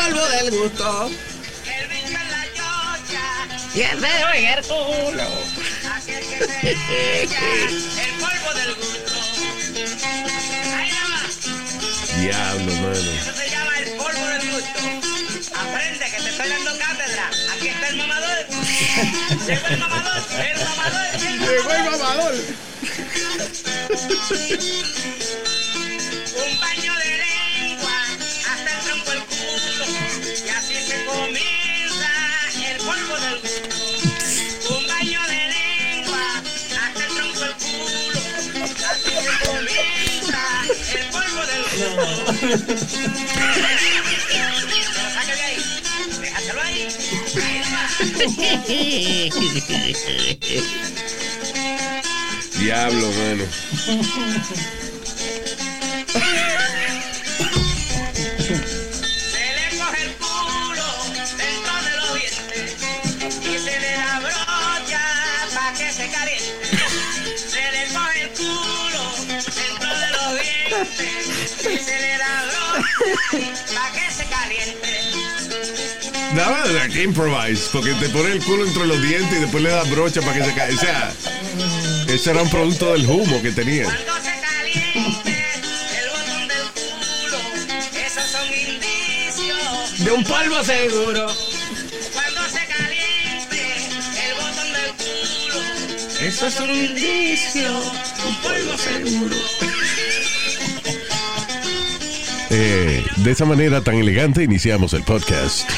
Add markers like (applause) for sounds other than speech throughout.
Polvo del gusto. Y el dedo en el culo. El polvo del gusto. Ahí nada más. Diablo, mano. Eso se llama el polvo del gusto. Aprende que te estoy dando cátedra. Aquí está el mamador. Llegó el mamador. El mamador. Llegó el mamador. (laughs) Diablo, mano. Brocha pa' que se caliente. Nada de que improvise, porque te pone el culo entre los dientes y después le da brocha para que se caiga. O sea, ese era un producto del humo que tenía. Cuando se caliente el botón del culo, esos son indicios. De un polvo seguro. Cuando se caliente el botón del culo, Eso es un indicio. un polvo seguro. Eh, de esa manera tan elegante iniciamos el podcast.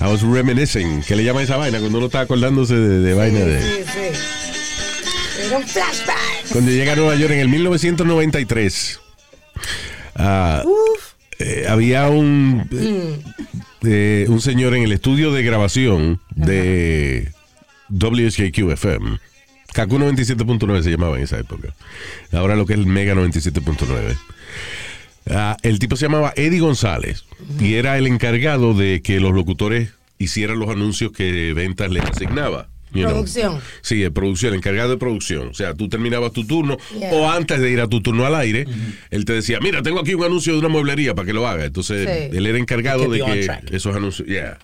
I was reminiscing. ¿Qué le llama esa vaina? Cuando uno está acordándose de, de vaina de... Sí, sí. Era un flashback. Cuando llega a Nueva York en el 1993, ah, eh, había un, eh, un señor en el estudio de grabación de WHQ-FM. Kaku 97.9 se llamaba en esa época. Ahora lo que es el Mega 97.9. Ah, el tipo se llamaba Eddie González y era el encargado de que los locutores hicieran los anuncios que Ventas les asignaba. you know. Producción. Sí, de producción, el encargado de producción. O sea, tú terminabas tu turno Yeah. o antes de ir a tu turno al aire, él te decía, mira, tengo aquí un anuncio de una mueblería para que lo haga. Entonces, Sí. él era encargado de que track. esos anuncios, yeah.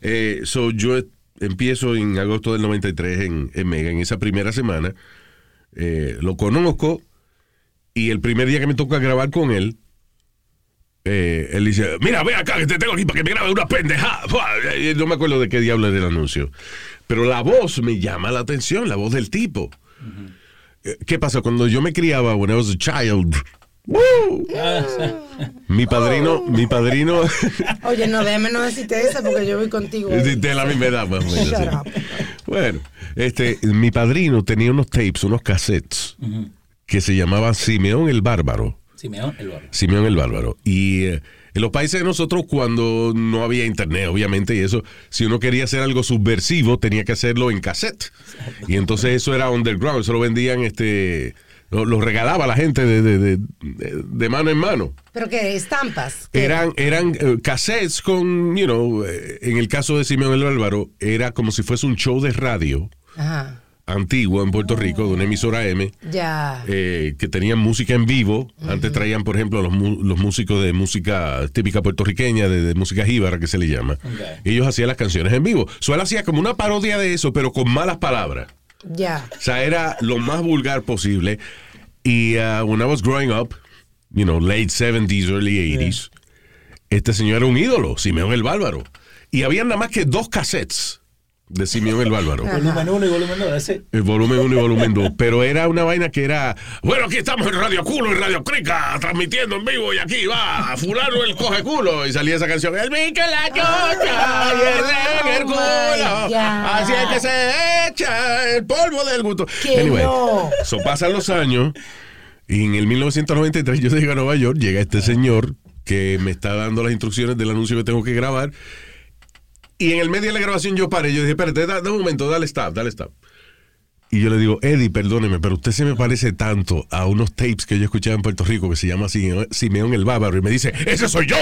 Eh, so, yo empiezo en agosto del 93 en, en Mega, en esa primera semana. Eh, lo conozco y el primer día que me toca grabar con él, eh, él dice, mira, ve acá que te tengo aquí para que me grabe una pendeja. (laughs) No me acuerdo de qué diablo era el anuncio. Pero la voz me llama la atención, la voz del tipo. Eh, ¿Qué pasa? Cuando yo me criaba, when I was a child. Mi padrino, mi padrino, Oye, no, déjame no decirte eso porque yo voy contigo. de de la misma edad más o menos. Shut sí. up. Bueno, este, mi padrino tenía unos tapes, unos cassettes, que se llamaban Simeón el Bárbaro. Simeón, el barro. Simeón el Bárbaro. Y eh, en los países de nosotros, cuando no había internet, obviamente, y eso, si uno quería hacer algo subversivo, tenía que hacerlo en cassette. Y entonces eso era underground, eso lo vendían, este, lo, lo regalaba la gente de, de- de- de- mano en mano. ¿Pero qué? ¿Estampas? ¿Qué? Eran, eran eh, cassettes con, you know, eh, en el caso de Simeón el Bárbaro, era como si fuese un show de radio Ajá. antiguo en Puerto Rico, de una emisora M Ya. eh, que tenían música en vivo. Antes traían, por ejemplo, los, mu- los músicos de música típica puertorriqueña, de, de música jíbara, que se le llama. Ok. Ellos hacían las canciones en vivo. Suele hacía como una parodia de eso, pero con malas palabras. Ya. O sea, era lo más vulgar posible. Y uh, when I was growing up, you know, late 70s, early 80s, este señor era un ídolo, Simeón el Bárbaro. Y había nada más que dos cassettes de Simeón el Bárbaro. Volumen 1 y volumen 2, ese. El volumen 1 y volumen 2. Pero era una vaina que era. Bueno, aquí estamos en Radio Culo y Radio Crica, transmitiendo en vivo. Y aquí va, Fulano el coge culo. Y salía esa canción. El bicho la chocha y el el culo. Ya. Así es que se echa el polvo del gusto. Anyway, no. pasan los años y en el 1993 yo llego a Nueva York, llega este señor que me está dando las instrucciones del anuncio que tengo que grabar y en el medio de la grabación yo paré, yo dije, espérate, da, da un momento, dale stop, dale stop. Y yo le digo, Eddie, perdóneme, pero usted se me parece tanto a unos tapes que yo escuchaba en Puerto Rico que se llama Simeón el Bárbaro. Y me dice, ese soy yo.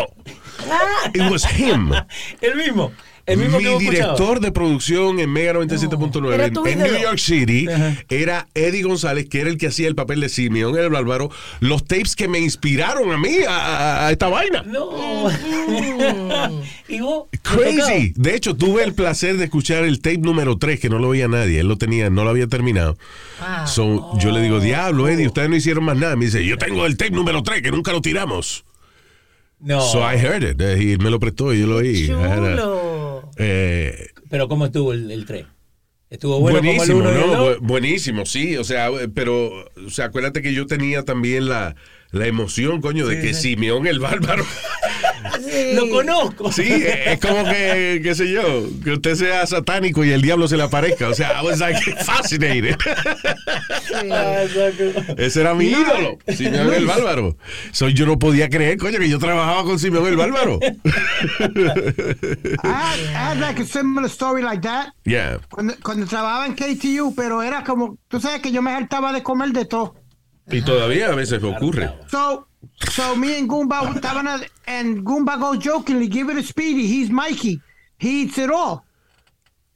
Ah, It was him. (laughs) El mismo. El mismo Mi que hemos escuchado. director de producción en Mega 97.9 Era en. New York City Ajá. era Eddie González, que era el que hacía el papel de Simeón el Bárbaro. Los tapes que me inspiraron a mí a, esta vaina. No. (laughs) y vos. ¿te Crazy. De hecho, tuve el placer de escuchar el tape número 3, que no lo veía nadie. Él lo tenía, no lo había terminado. Ah. So, yo le digo, diablo, Eddie, ustedes no hicieron más nada. Me dice, yo tengo el tape número 3, que nunca lo tiramos. No. So I heard it. eh, Y me lo prestó y yo lo oí. Chulo. Eh, Pero ¿cómo estuvo el, el 3? ¿Estuvo bueno buenísimo, como el 1 y el ¿no? 2? Bu- buenísimo, sí. O sea, pero, o sea, acuérdate que yo tenía también la, la emoción, coño, de que Simeón el Bárbaro. (laughs) (laughs) Sí. Lo conozco. Sí, es como que, qué sé yo, que usted sea satánico y el diablo se le aparezca. O sea, I was like fascinated. Sí. Ah, exacto. Ese era mi ídolo, Simeón el Bárbaro. So, yo no podía creer, coño, que yo trabajaba con Simeón el Bárbaro. I had, I had like a similar story like that Yeah. cuando, cuando trabajaba en KTU, pero era como, tú sabes que yo me hartaba de comer de todo. Y todavía a veces ocurre. So, so me and Goomba estaban, and Goomba goes jokingly, give it a Speedy, he's Mikey, he eats it all.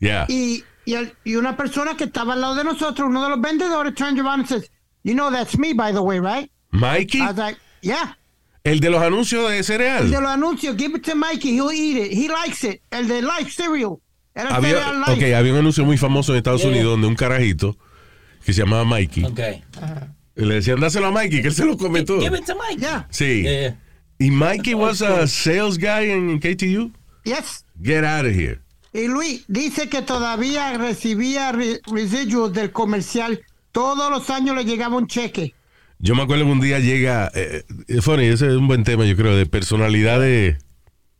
Yeah. Y, y, el- y una persona que estaba al lado de nosotros, uno de los vendedores, turned around and says, you know that's me, by the way, right? Mikey, I was like, yeah. el de los anuncios de El de cereal. los anuncios, give it to Mikey, he'll eat it, he likes it. El de like cereal. Era Había, cereal like. ok, había un anuncio muy famoso en Estados Yeah. Unidos donde un carajito que se llamaba Mikey. Ok. Y le decían, dáselo a Mikey, que él se lo come todo. Give it to Mike. Yeah. Sí. Yeah. Y Mikey was a sales guy en KTU. Yes. Get out of here. Y Luis dice que todavía recibía re- residuos del comercial. Todos los años le llegaba un cheque. Yo me acuerdo que un día llega, eh, eh, funny, ese es un buen tema, yo creo, de personalidades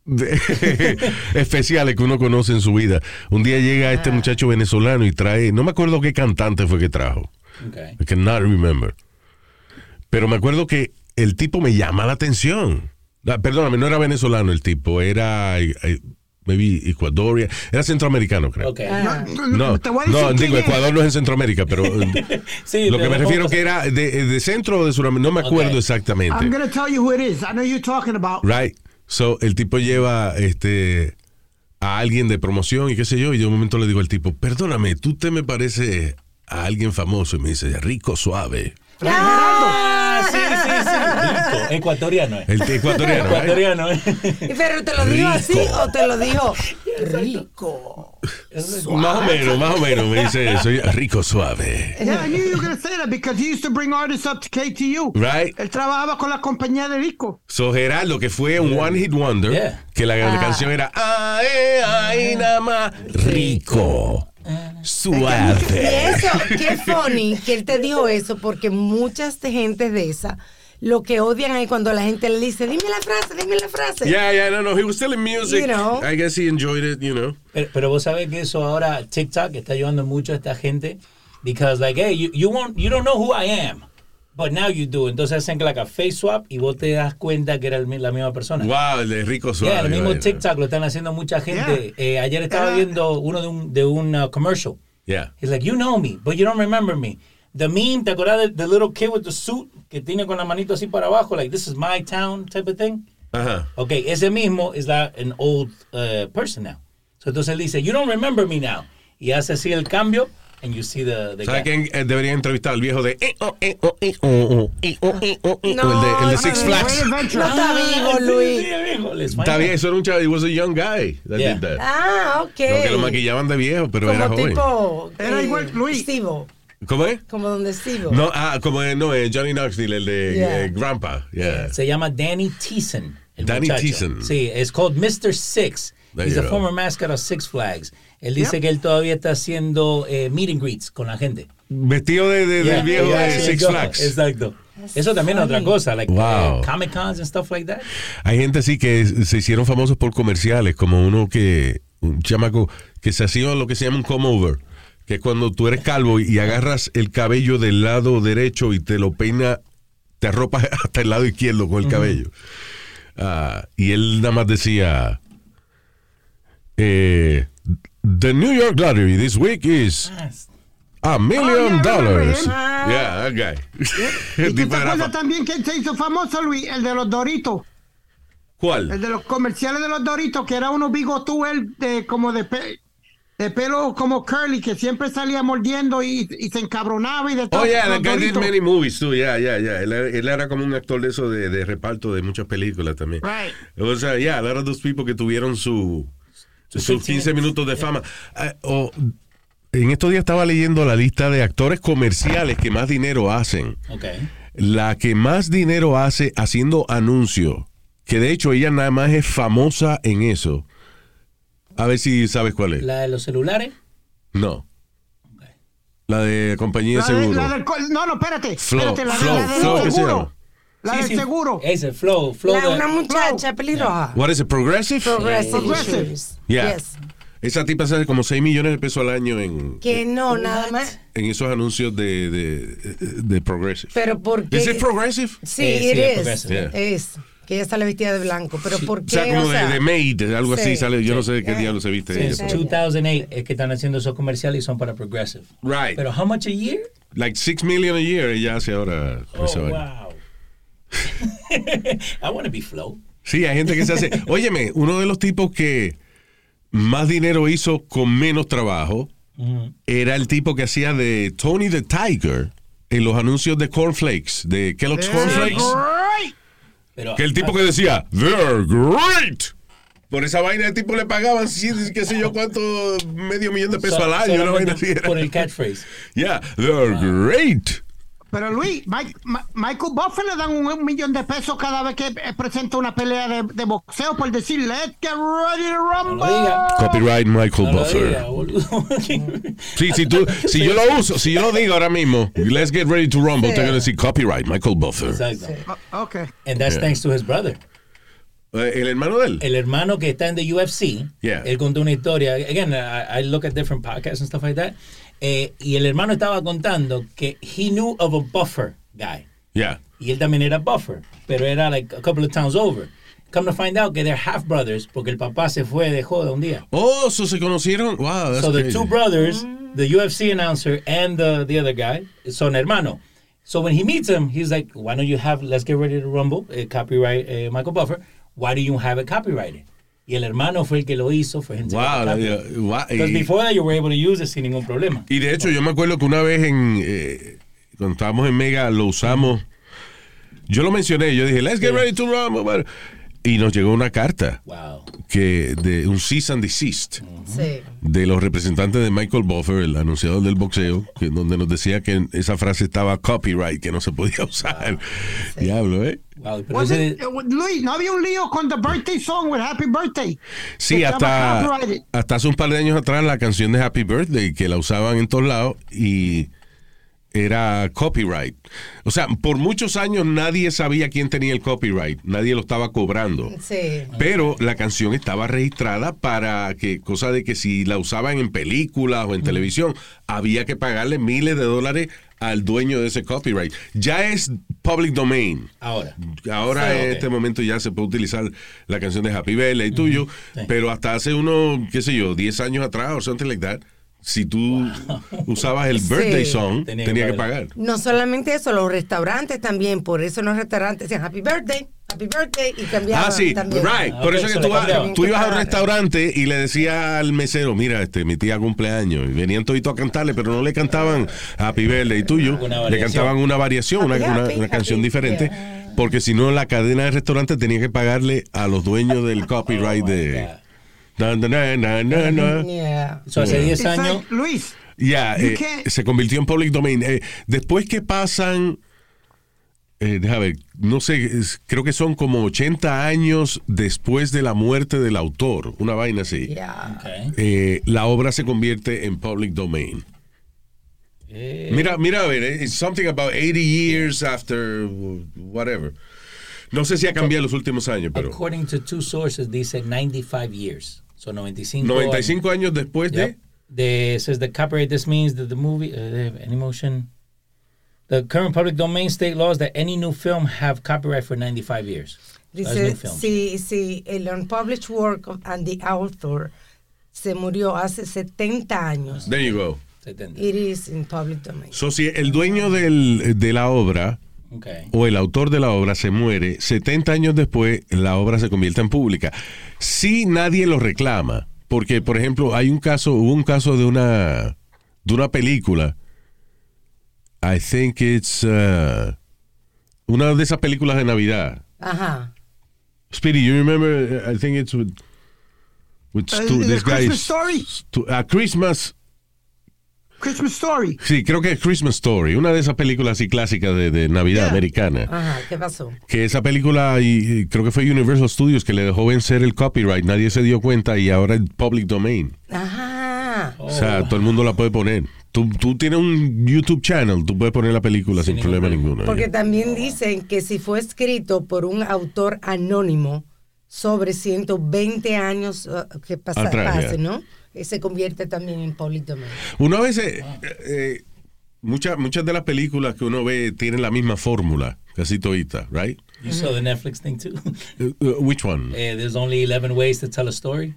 de- (laughs) especiales que uno conoce en su vida. Un día llega este muchacho venezolano y trae, no me acuerdo qué cantante fue que trajo. Ok. I cannot remember. Pero me acuerdo que el tipo me llama la atención. Ah, perdóname, no era venezolano el tipo, era eh, eh, maybe ecuadoria, era centroamericano, creo. Ok. Ah. No, te voy a decir no, quién digo, es. Ecuador no es en Centroamérica, pero (laughs) eh, Sí, lo que me refiero que era de, de centro o de Sudamérica, no me acuerdo exactamente. I'm going to tell you who it is. I know you're talking about. Right. So, el tipo lleva este a alguien de promoción y qué sé yo, y de un momento le digo al tipo, perdóname, tú te me pareces a alguien famoso, y me dice, rico, suave. Ah, sí, sí, sí. Rico. Ecuatoriano. eh. El ecuatoriano, right? Ecuatoriano. eh. Pero te lo dijo así o te lo dijo rico. Más o menos, más o menos, me dice, soy rico, suave. Yeah, I knew you were going to say that because he used to bring artists up to KTU. Right. Él trabajaba con la compañía de Rico. So, Geraldo, que fue un One Hit Wonder, Yeah. que la, la canción era Ay, ay, nada más rico, Y suave. eso, qué funny que él te dijo eso, porque muchas de gente de esa lo que odian ahí cuando la gente le dice, dime la frase, dime la frase. Yeah, yeah, no, no, he was still in music. You know. I guess he enjoyed it, you know. Pero, pero vos sabés que eso ahora TikTok está ayudando mucho a esta gente because like hey you you won't you don't know who I am but now you do entonces hacen like a face swap y vos te das cuenta que era el la misma persona Wow, el de rico, suave. Yeah, el mismo. TikTok lo están haciendo mucha gente. Yeah. Eh, ayer estaba Era- viendo uno de un, de un uh, commercial. Yeah. He's like, you know me, but you don't remember me. The meme, ¿te acuerdas del the little kid with the suit que tiene con la manito así para abajo? Like, this is my town type of thing. Ajá. Ok, ese mismo is that an old uh, person now. So entonces él dice, you don't remember me now. Y hace así el cambio, and you see the, the ¿Sabes quién eh, debería entrevistar al viejo de eh, eh, eh, eh, eh, eh, No, el de, el de no, Six Flags? No está vivo, sí, Luis. Está bien, eso era un chavo, he was a young guy that Yeah. did that. Ah, ok. No, que lo maquillaban de viejo, pero era Como joven. tipo. Era eh, igual, Luis. Steve-O, ¿Cómo es? Como donde Steve. No, ah, como es, no, es Johnny Knoxville, el de Yeah. eh, Grandpa. Yeah. Se llama Danny Thiessen. Danny muchacho. Thiessen. Sí, es called Mr. Six. There He's a go. former mascot of Six Flags. Él dice Yep. que él todavía está haciendo eh, meet and greets con la gente. Vestido de, de- Yeah, del viejo yeah, de Six. Flags. Exacto. Eso también es otra funny. cosa, like Wow. eh, Comic Cons and stuff like that. Hay gente así que se hicieron famosos por comerciales, como uno que un chamaco que se hacía lo que se llama un come over, que es cuando tú eres calvo y agarras el cabello del lado derecho y te lo peina, te arropas (laughs) hasta el lado izquierdo con el cabello. Ah, y él nada más decía, eh, The New York Lottery this week is a million Oh, yeah, dollars. him. Yeah, that guy. ¿Y El te acuerdas también que se hizo famoso, Luis? El de los Doritos. ¿Cuál? El de los comerciales de los Doritos, que era uno bigotú, él de, como de, pe- de pelo como curly, que siempre salía mordiendo y, y se encabronaba y de todo. Oh, yeah, that guy did many movies too. Yeah, yeah, yeah. Él, él era como un actor de eso de, de reparto de muchas películas también. Right. O sea, yeah, a lot of those people que tuvieron su, sus 15 minutos de fama. Ah, o- en estos días estaba leyendo la lista de actores comerciales que más dinero hacen. La que más dinero hace haciendo anuncios, que de hecho ella nada más es famosa en eso. A ver si sabes cuál es. La de los celulares. No. La de compañía de de- seguro. la del co- no, no, espérate. Flow, espérate, la, de- Flow, la. La Sí, del sí. seguro. Ese, Flow. Flow La- de- una muchacha pelirroja. What is it, Progressive? Progressive Progressive. Insurance. Yeah. Yes. Esa tipa sale como 6 millones de pesos al año en, Que no, nada más. en esos anuncios de, de, de Progressive. Pero ¿por qué? ¿Es it Progressive? Sí, Eh, sí, it es is. progressive. Yeah. Es. Que ella sale vestida de blanco. Pero ¿por O qué? sea, como O sea, de, de Maid, algo así sí, sale. Yo no sé de qué diablo se viste ella. Sí. 2008 es que están haciendo esos comerciales y son para Progressive. Right. Pero how much a year? Like 6 million a year ella hace ahora. Oh, wow. (laughs) I want to be Flow. Sí, hay gente que se hace. Óyeme, uno de los tipos que más dinero hizo con menos trabajo era el tipo que hacía de Tony the Tiger en los anuncios de Cornflakes, de Kellogg's Cornflakes. Right. Pero, Que el tipo que decía, they're great. Por esa vaina el tipo le pagaban, sí, qué sé yo cuánto, medio millón de pesos so- al año. Una vaina así era. Por el catchphrase. (laughs) Yeah, they're great. Pero Luis, Mike- Ma- Michael Buffer le dan un, un millón de pesos cada vez que eh, presenta una pelea de, de boxeo por decir, let's get ready to No rumble. diga. Copyright Michael No Buffer. Sí, si, tú, si yo lo uso, si yo lo digo ahora mismo, let's get ready to rumble, Sí. tengo que decir copyright Michael Buffer. Exacto. Oh, ok. And that's Yeah. thanks to his brother. Eh, ¿El hermano de él? El hermano que está en the UFC, Yeah. él contó una historia. Again, I, I look at different podcasts and stuff like that. Eh, y el hermano estaba contando que he knew of a buffer guy. Yeah. Y él también era buffer, pero era like a couple of towns over. Come to find out que they're half brothers porque el papá se fue de joda un día. Oh, so se conocieron. Wow, that's So the crazy. two brothers, the UFC announcer and the, the other guy, son hermano. So when he meets him, he's like, why don't you have Let's Get Ready to Rumble, eh, copyright eh, Michael Buffer, why do you have it copyrighted? Y el hermano fue el que lo hizo, fue gente Wow, wow, y- before that you were able to use it sin ningún problema. Y de hecho, yo me acuerdo que una vez en eh, cuando estábamos en Mega lo usamos. Yo lo mencioné, yo dije, let's get ready to rumble. Y nos llegó una carta Wow. que de un cease and desist Sí. de los representantes de Michael Buffer, el anunciador del boxeo, que donde nos decía que esa frase estaba copyright, que no se podía (laughs) usar. Diablo, ¿eh? Wow, pero ese- it- eh, Luis, ¿no había un lío con The Birthday Song with Happy Birthday? Sí, hasta, copyrighted. hasta hace un par de años atrás la canción de Happy Birthday, que la usaban en todos lados y era copyright. O sea, por muchos años nadie sabía quién tenía el copyright, nadie lo estaba cobrando. Sí. Pero la canción estaba registrada para que, cosa de que si la usaban en películas o en televisión, había que pagarle miles de dólares al dueño de ese copyright. Ya es public domain. ahora. Ahora Sí, en este momento ya se puede utilizar la canción de Happy Birthday tuyo, Sí. pero hasta hace unos, qué sé yo, 10 años atrás o something like that, si tú usabas el Sí. birthday song, Tenía tenía, que que pagar. No solamente eso, los restaurantes también. Por eso los restaurantes decían Happy Birthday, Happy Birthday y cambiaban Ah, sí, también. right. Ah, Por eso que tú, vas- cambiaba. tú ibas a un restaurante y le decías al mesero, mira, este, mi tía cumpleaños. Y venían toditos a cantarle, pero no le cantaban Happy Birthday tuyo. Le cantaban una variación, una, Happy, una- happy, una canción happy, diferente. yeah. Porque si no, la cadena de restaurantes tenía que pagarle a los dueños del (laughs) copyright Oh, my de... Na, na, na, na, na, na. Yeah. So hace 10 It's años. like, Luis, Ya, eh, se convirtió en public domain. Eh, después que pasan, eh, déjame ver, no sé, es- creo que son como 80 años después de la muerte del autor, una vaina así. Eh, la obra se convierte en public domain. Eh, Mira, mira, a ver, it's something about 80 years after whatever. No sé si ha cambiado en los últimos años, pero. According to two sources, dice 95 years. Son 95. 95 años después de... Yep. The says the copyright. This means that the movie, uh, any motion. The current public domain state laws that any new film have copyright for 95 years. Dice, si, si el unpublished work of, and the author se murió hace 70 años, There you go. 70. it is in public domain. So, si el dueño del- de la obra Okay. o el autor de la obra se muere, 70 años después la obra se convierte en pública. Si nadie lo reclama, porque por ejemplo hay un caso, hubo un caso de una de una película, I think it's uh, una de esas películas de Navidad. Ajá. Speedy, you remember? I think it's with with Uh, Stu, this guy Christmas is- Story. Stu- a Christmas. Christmas Story. Sí, creo que es Christmas Story, una de esas películas así clásicas de, de Navidad Yeah. americana. Ajá, ¿qué pasó? que esa película, y, y creo que fue Universal Studios que le dejó vencer el copyright, nadie se dio cuenta y ahora es public domain. Ajá. O sea, todo el mundo la puede poner. Tú, tú tienes un YouTube channel, tú puedes poner la película sin, Sin problema ninguno. Porque también dicen que si fue escrito por un autor anónimo sobre 120 años uh, que pasa, Atrás, pase. ¿no? Eh, Se convierte también en domain. Una vez, eh, eh, muchas, muchas de las películas que uno ve tienen la misma fórmula, casi todita, right? You saw the Netflix thing too. Uh, uh, which one? Eh, there's only 11 ways to tell a story.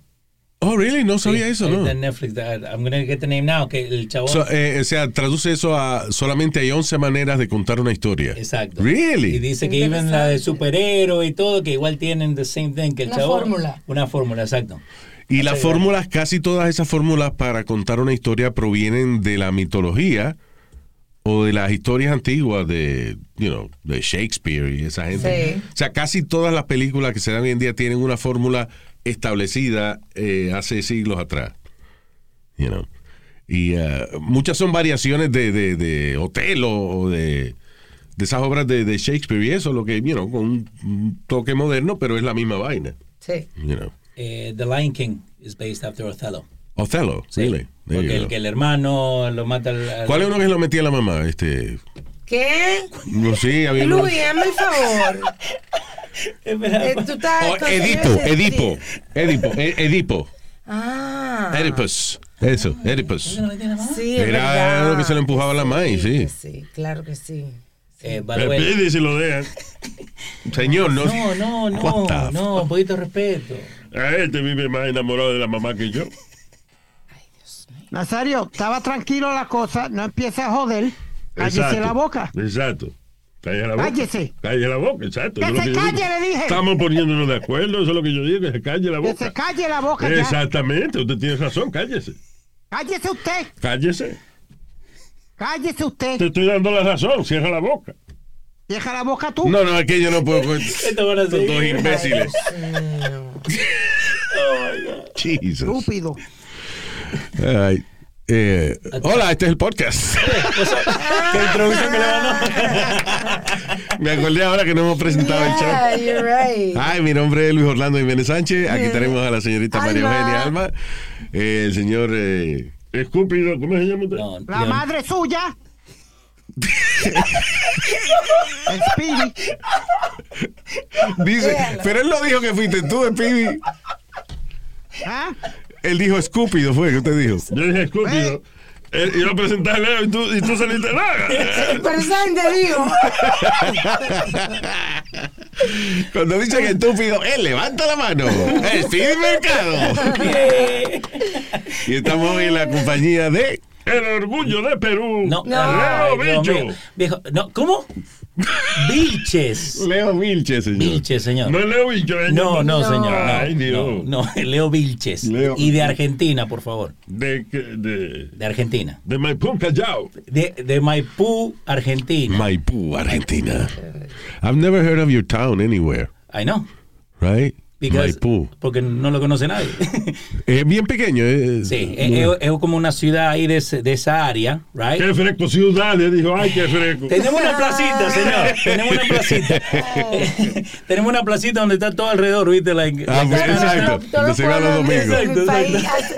Oh, really? No sabía eso, ¿no? The Netflix. That, I'm gonna get the name now. Que el chavo. So, eh, o sea, traduce eso a solamente hay 11 maneras de contar una historia. Exacto. Really? Y dice que even la de superhéroe y todo, que igual tienen the same thing que el Una chavo. fórmula. Una fórmula, exacto. Y las fórmulas, casi todas esas fórmulas para contar una historia provienen de la mitología o de las historias antiguas de, you know, de Shakespeare y esa gente. Sí. O sea, casi todas las películas que se dan hoy en día tienen una fórmula establecida eh, hace siglos atrás. You know. Y eh, muchas son variaciones de, de, de Otelo o de, de esas obras de, de Shakespeare y eso, lo que, you know, con un- un toque moderno, pero es la misma vaina. Sí. You know. Eh, the Lion King is based after Othello. Othello, Sí. really. There Porque el, que el hermano lo mata al. al- ¿Cuál es uno que lo metía la mamá? Este, ¿Qué? no sé, había uno- Luis, hazme el favor. (laughs) Eh, tú estás Oh, Edipo, Edipo, Edipo, E- Edipo, Ah. Oedipus, eso, Oedipus. Sí, Era lo que se le empujaba a la maíz, sí. Sí, claro que sí. Eh, Pide si lo dejan. (laughs) Señor, no. no, no, no, no, un poquito de respeto. A este vive más enamorado de la mamá que yo. Nazario, estaba tranquilo la cosa, no empieza a joder. Cállese la boca. Exacto. Cállese la boca. Cállese. Cállese la boca, exacto. Que se yo calle, le dije. Estamos poniéndonos de acuerdo, eso es lo que yo digo, que se calle la Que boca. se calle la boca ya. Exactamente, usted tiene razón, cállese. Cállese usted. Cállese. Cállese usted. Te estoy dando la razón, cierra la boca. Deja la boca tú. No, no, es que yo no puedo. con- (laughs) dos imbéciles. (laughs) Jesus. Estúpido. Ay, eh, hola, este es el podcast. (laughs) ¿Qué introducción que le mandó? Me acordé ahora que no hemos presentado el show. Yeah, you're right. Ay, mi nombre es Luis Orlando Jiménez Sánchez. Aquí tenemos a la señorita María. Eugenia Alma. eh, el señor eh, Escúpido, ¿cómo se llama usted? No, La madre suya. (laughs) El Speedy. Dice, pero él no dijo que fuiste tú, Speedy. ¿Ah? Él dijo Escúpido, fue que usted dijo. Yo dije Escúpido. Él iba a presentar a Leo y tú, y tú saliste. "Ah". (laughs) Pero ¿saben te digo? (laughs) Cuando dice que estúpido, él levanta la mano. (laughs) Speedy Mercado. y estamos en la compañía de. El orgullo de Perú. No, No. Leo Bicho. Viejo, no, ¿cómo? Vilches. Leo Vilches, señor. Vilches, señor. No es Leo Bicho. ¿eh? No, no, señor. No, Ay, Dios. no, no, Leo Vilches. Leo- Y de Argentina, por favor. De, que- de, De Argentina. de Maipú, Callao. De, de Maipú, Argentina. Maipú, Argentina. I've never heard of your town anywhere, I know. right? Because- Maipú. Porque no lo conoce nadie. (laughs) Es bien pequeño. eh. sí, es, es- es como una ciudad ahí de, de esa área, right? Qué fresco ciudad. Le dijo, ay, qué fresco. Tenemos una placita, señor. (laughs) Tenemos una placita. (laughs) Tenemos una placita donde está todo alrededor, ¿viste? Like, Ah, pues, exacto. Town. Todo Donde se va los domingos. mi Exacto, exacto.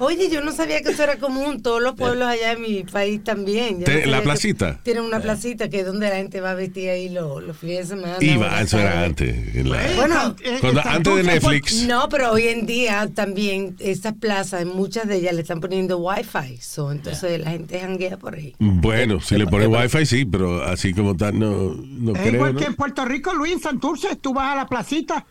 Oye, yo no sabía que eso era común. Todos los pueblos allá en mi país también. Yo Te- no la placita. Tienen una placita que es donde la gente va a vestir ahí los, los fines de semana. Iba, eso era antes. la- Bueno, Eh, cuando- eh, antes de Netflix. No, pero hoy en día también estas plazas, muchas de ellas le están poniendo wifi. So, entonces la gente janguea por ahí. Bueno, si le pones wifi sí, pero así como tal no, no Es creo. igual ¿no? que en Puerto Rico, Luis, en Santurce, tú vas a la placita.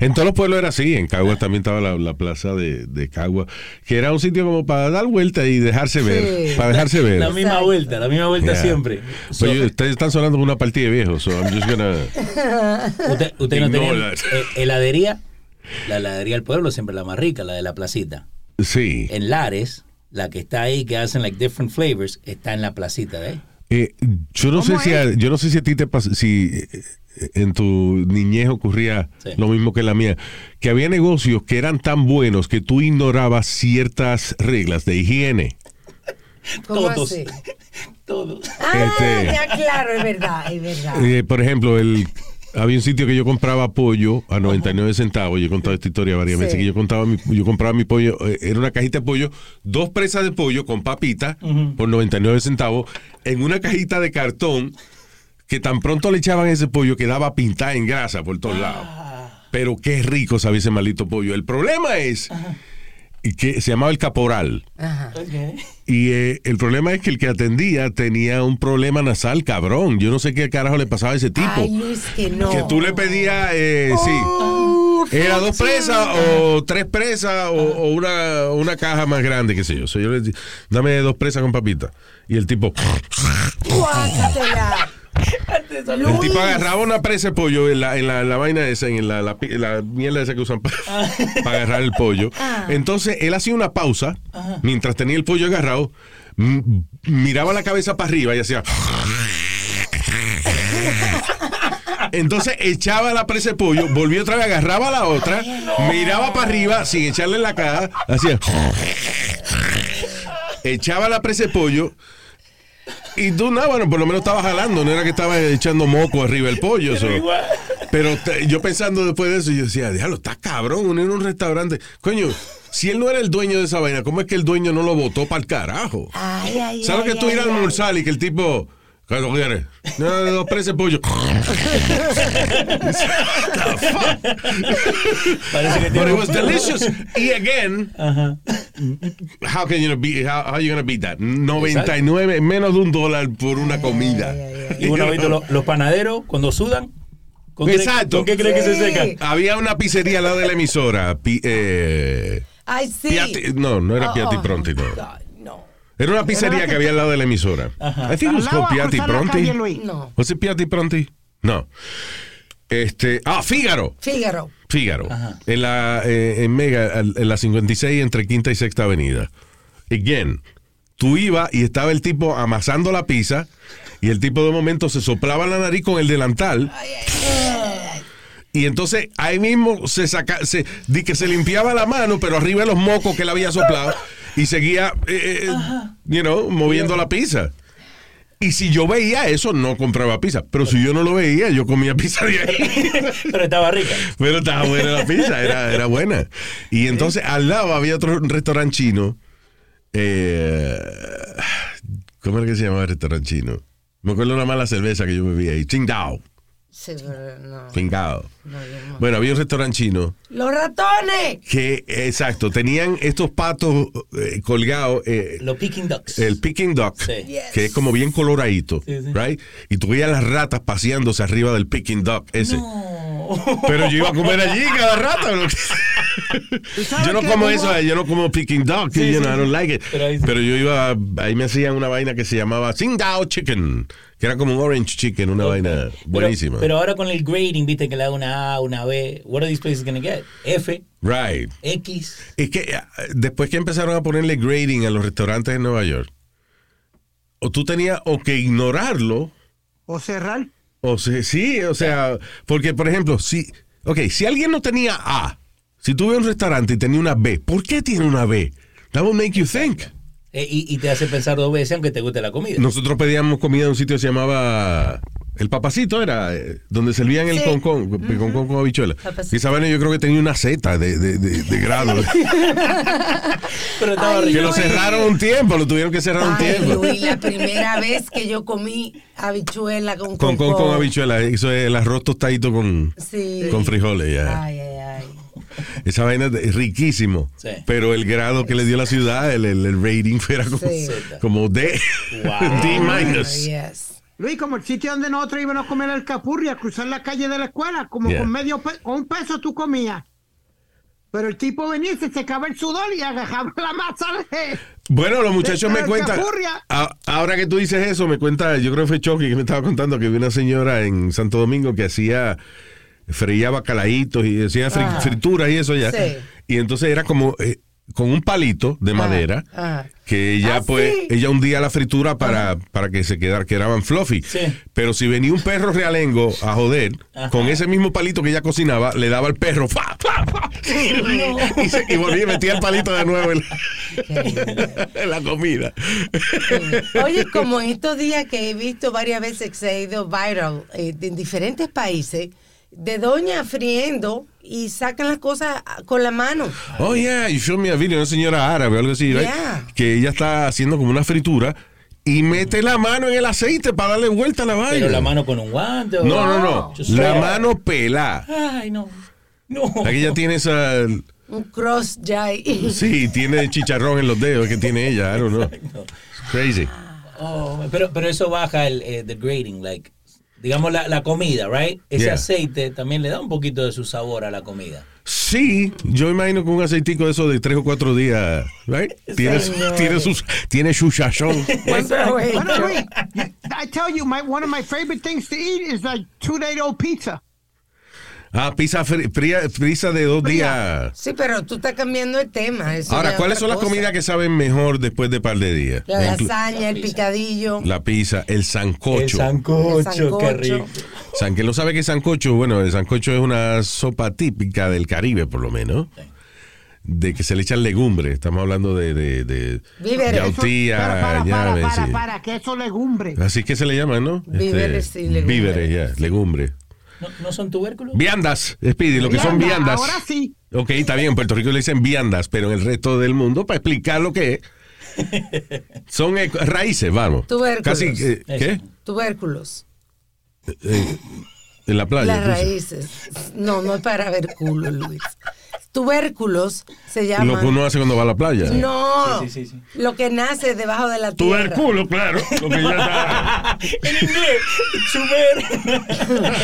En todos los pueblos era así. En Cagua también estaba la, la plaza de, de Cagua, que era un sitio como para dar vuelta y dejarse ver. Sí. Para dejarse ver. La misma Exacto. vuelta, la misma vuelta Yeah. siempre. So, Oye, ustedes están sonando con una partida de viejos, so I'm just gonna... (laughs) usted, usted no tenía eh, heladería. La heladería del pueblo siempre la más rica, la de la placita. Sí. En Lares, la que está ahí, que hacen like different flavors, está en la placita de ahí. Eh, yo no sé ¿Cómo si a, yo no sé si a ti te pas- si eh, en tu niñez ocurría Sí. lo mismo que en la mía, que había negocios que eran tan buenos que tú ignorabas ciertas reglas de higiene. (laughs) ¿Cómo Todos. así? (laughs) Todos. Ah, Este- ya claro, es verdad, es verdad. Eh, por ejemplo, el había un sitio que yo compraba pollo a 99 centavos. Yo he contado esta historia varias Sí. veces que yo contaba mi- yo compraba mi pollo, eh, era una cajita de pollo, dos presas de pollo con papita por 99 centavos en una cajita de cartón que tan pronto le echaban ese pollo quedaba pintada en grasa por todos lados. Pero qué rico sabía ese maldito pollo. El problema es que se llamaba el caporal. Ajá. Y eh, el problema es que el que atendía tenía un problema nasal, cabrón. Yo no sé qué carajo le pasaba a ese tipo. Ay, Luis, que no. Que tú le pedías, eh, Oh, sí. Era dos presas o tres presas o, o una, una caja más grande, qué sé yo. So, yo le di- dame dos presas con papita. Y el tipo, El tipo agarraba una presa de pollo en la, en la, la vaina esa, en la, la, la mierda esa que usan para (laughs) agarrar el pollo. Entonces él hacía una pausa mientras tenía el pollo agarrado, miraba la cabeza para arriba y hacía. (laughs) Entonces echaba la presa de pollo, volvía otra vez, agarraba la otra, miraba para arriba sin echarle en la cara, hacía. (laughs) Echaba la presa de pollo. Y tú, no, bueno, por lo menos estaba jalando, no era que estaba echando moco arriba del pollo. Pero te- yo pensando después de eso, yo decía, déjalo, está cabrón, uno en un restaurante. Coño, si él no era el dueño de esa vaina, ¿cómo es que el dueño no lo votó para el carajo? Ay, ay, ¿Sabes ay, que tú ir a almorzar y que el tipo, ¿qué lo quieres? No, de pollo. (laughs) Parece que But tiene it was delicious. Y again, how can you be, how, how you gonna beat that? 99, menos de un dólar por una comida. Y bueno, ¿has visto los, los panaderos cuando sudan? ¿Con qué- Exacto. ¿Con qué creen que se secan? Había una pizzería al lado de la emisora. pi- eh, Ay, sí. Piatti- no, no era Oh, Piatti oh, Pronti, no. God, no. Era una pizzería que había al lado de la emisora. I think it Al was lado called a Piatti Pronti. No. ¿Was it Piatti Pronti? No. Este, ah, Fígaro. Fígaro. Fígaro. En la eh, en Mega en la 56 entre Quinta y Sexta Avenida. Again, tú ibas y estaba el tipo amasando la pizza y el tipo de momento se soplaba la nariz con el delantal. Y entonces ahí mismo se saca, se, di que se limpiaba la mano, pero arriba de los mocos que le había soplado y seguía, eh, eh, you know, moviendo la pizza. Y si yo veía eso, no compraba pizza. Pero si yo no lo veía, yo comía pizza de ahí. (laughs) Pero estaba rica. Pero estaba buena la pizza, era, era buena. Y entonces al lado había otro restaurante chino. eh, ¿Cómo era que se llamaba el restaurante chino? Me acuerdo de una mala cerveza que yo bebía ahí. Qingdao. Sí, pero no. Bueno, había un restaurante chino ¡Los ratones! que, exacto, tenían estos patos eh, colgados. eh, Los Peking Ducks. el picking duck, Sí. que es como bien coloradito, Sí, sí. right? Y tú veías las ratas paseándose arriba del picking duck ese. Pero yo iba a comer allí cada rato. Yo no como eso, eh, yo no como picking duck, Sí, you know, sí. I don't like it. Pero ahí yo iba, ahí me hacían una vaina que se llamaba Tsingtao Chicken, que era como un orange chicken, una vaina buenísima. Pero, ahora con el grading, viste que le da una A, una B. What are these places gonna get? F, right. X. Es que eh, después que empezaron a ponerle grading a los restaurantes en Nueva York, o tú tenías o que ignorarlo, O cerrar. O sea, sí, o sea, porque por ejemplo, si, ok, si alguien no tenía A, si tuve un restaurante y tenía una B, ¿por qué tiene una B? That will make you think. Eh, y, y te hace pensar dos veces aunque te guste la comida. Nosotros pedíamos comida en un sitio que se llamaba El Papacito, era eh, donde servían el Sí. concón, el concón con habichuela. Papacito. Y esa vaina yo creo que tenía una Z de, de, de- de grado. (laughs) Pero estaba Ay, rico. Que lo cerraron un tiempo, lo tuvieron que cerrar un tiempo. Luis, la primera vez que yo comí habichuela con Con, con, habichuela, eso es el arroz tostadito con, Sí. con frijoles, ya. Ay, ay, ay. Esa vaina es riquísimo. Sí. Pero el grado que le dio la ciudad, el, el, el rating era como, Sí. como D. Wow. (laughs) D minus. Yes. Luis, como el sitio donde nosotros íbamos a comer el capurri, a cruzar la calle de la escuela, como Yeah. con medio pe- con un peso tú comías. Pero el tipo venía y se secaba el sudor y agarraba la masa de... Bueno, los muchachos me cuentan. A- Ahora que tú dices eso, me cuenta, yo creo que fue Chucky que me estaba contando que vi una señora en Santo Domingo que hacía, freía bacalaitos y fri- Ah. frituras y eso ya. Sí. Y entonces era como eh, con un palito de madera. ajá. Que ella, Ah, pues, sí. ella hundía la fritura para, para que se quedara, quedaban fluffy. Sí. Pero si venía un perro realengo a joder, Ajá. con ese mismo palito que ella cocinaba, le daba al perro, ¡fa, fa, fa! (laughs) y, se- y volvía y metía el palito de nuevo en la, en la comida. Oye, como en estos días que he visto varias veces que se ha ido viral eh, en diferentes países, de doña friendo y sacan las cosas con la mano. Oh, yeah, you showed me a video, una señora árabe o algo así, right? Yeah. que ella está haciendo como una fritura y mete la mano en el aceite para darle vuelta a la vaina. Pero la mano con un guante. o- No, no, no. Just La mano pelada. Ay, no. No. Aquí ella tiene esa. Un cross ya. Sí, tiene chicharrón en los dedos que tiene ella. I don't know. Crazy. Oh, pero, pero eso baja el eh, the grading, like, digamos la, la comida, right? Ese Yeah. aceite también le da un poquito de su sabor a la comida. Sí, yo imagino que un aceitico de eso de tres o cuatro días, right? Tiene, tiene, sus, tiene su sazón. (laughs) I tell you, my, one of my favorite things to eat is like two-day-old pizza. Ah, pizza, fri- fría- pizza de dos Fría. días. Sí, pero tú estás cambiando el tema. eso Ahora, ¿cuáles son las comidas que saben mejor después de par de días? La lasaña, el picadillo. La pizza, el sancocho. El sancocho, El qué sancocho. rico. San que no sabe qué es sancocho, bueno, el sancocho es una sopa típica del Caribe, por lo menos. De que se le echan legumbres. Estamos hablando de, de, de Víveres. yautía, Para, para, para, para, que eso legumbre. Así que se le llama, ¿no? Este, Víveres y legumbres. Víveres, ya, legumbres. ¿No, no son tubérculos? Viandas, Speedy, lo que son Vianda, viandas. Ahora sí. Ok, está bien, en Puerto Rico le dicen viandas, pero en el resto del mundo, para explicar lo que es, (laughs) son eh, raíces, vamos. Tubérculos. Casi, eh, ¿qué? Tubérculos. Eh, en la playa. Las raíces. No, no es para ver culo, Luis. Tubérculos se Lo llaman. que uno hace cuando va a la playa. No, Sí, sí, sí, sí. lo que nace debajo de la tierra. Tuberculo, claro. Lo que ya está. (laughs) en inglés, chumer.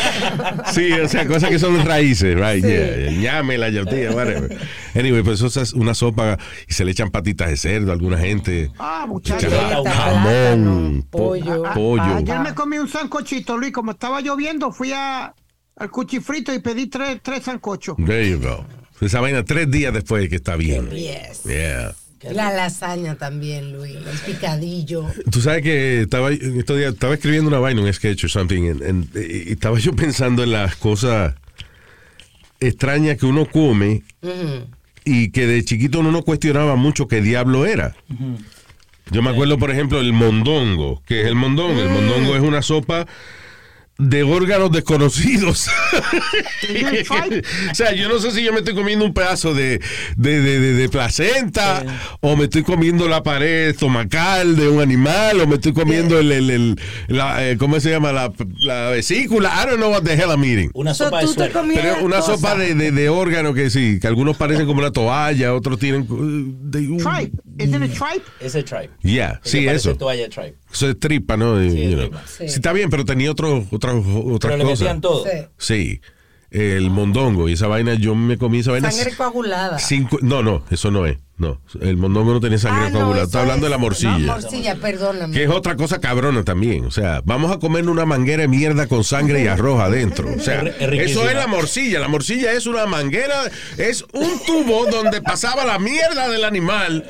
(laughs) Sí, o sea, cosas que son raíces, right? Sí. Yeah, ñame, la yautía, whatever. Anyway, pues eso es una sopa y se le echan patitas de cerdo a alguna gente. Ah, muchachos. Jamón, plátano, po- pollo. pollo. Ayer me comí un sancochito, Luis. Como estaba lloviendo, fui a, al cuchifrito y pedí tres, tres sancochos. There you go. Esa vaina tres días después que está bien. Yes. Yeah. La lasaña también, Luis. El picadillo. Tú sabes que estaba en estos días estaba escribiendo una vaina, un sketch o something, and- and- y estaba yo pensando en las cosas extrañas que uno come y que de chiquito uno no cuestionaba mucho qué diablo era. Yo me acuerdo, por ejemplo, el mondongo. que es el mondongo? El mondongo es una sopa de órganos desconocidos. (laughs) o sea, yo no sé si yo me estoy comiendo un pedazo de, de, de- de- de placenta o me estoy comiendo la pared estomacal de un animal o me estoy comiendo el, el- el- la, eh, ¿cómo se llama? La, la vesícula. I don't know what the hell I'm eating. Una So, sopa de Pero una sopa de, de, de órgano que sí, que algunos parecen como una toalla, otros tienen... uh, de- Tripe. Isn't it tripe? Yeah, El sí, que parece eso. toalla. Eso es tripa, ¿no? Sí, you know. tripa. Sí. Sí, está bien, pero tenía otro, otra, otras Pero le cosas. metían todo. Sí. Sí, el mondongo y esa vaina, yo me comí esa vaina. Sangre coagulada. cinco- no, no, eso no es. No, el mondongo no tenía sangre Ah, no, coagulada. eso Está hablando de la morcilla. No, morcilla, perdóname. Que es otra cosa cabrona también. O sea, vamos a comer una manguera de mierda con sangre y arroz adentro. O sea, eso es la morcilla. La morcilla es una manguera, es un tubo donde pasaba la mierda del animal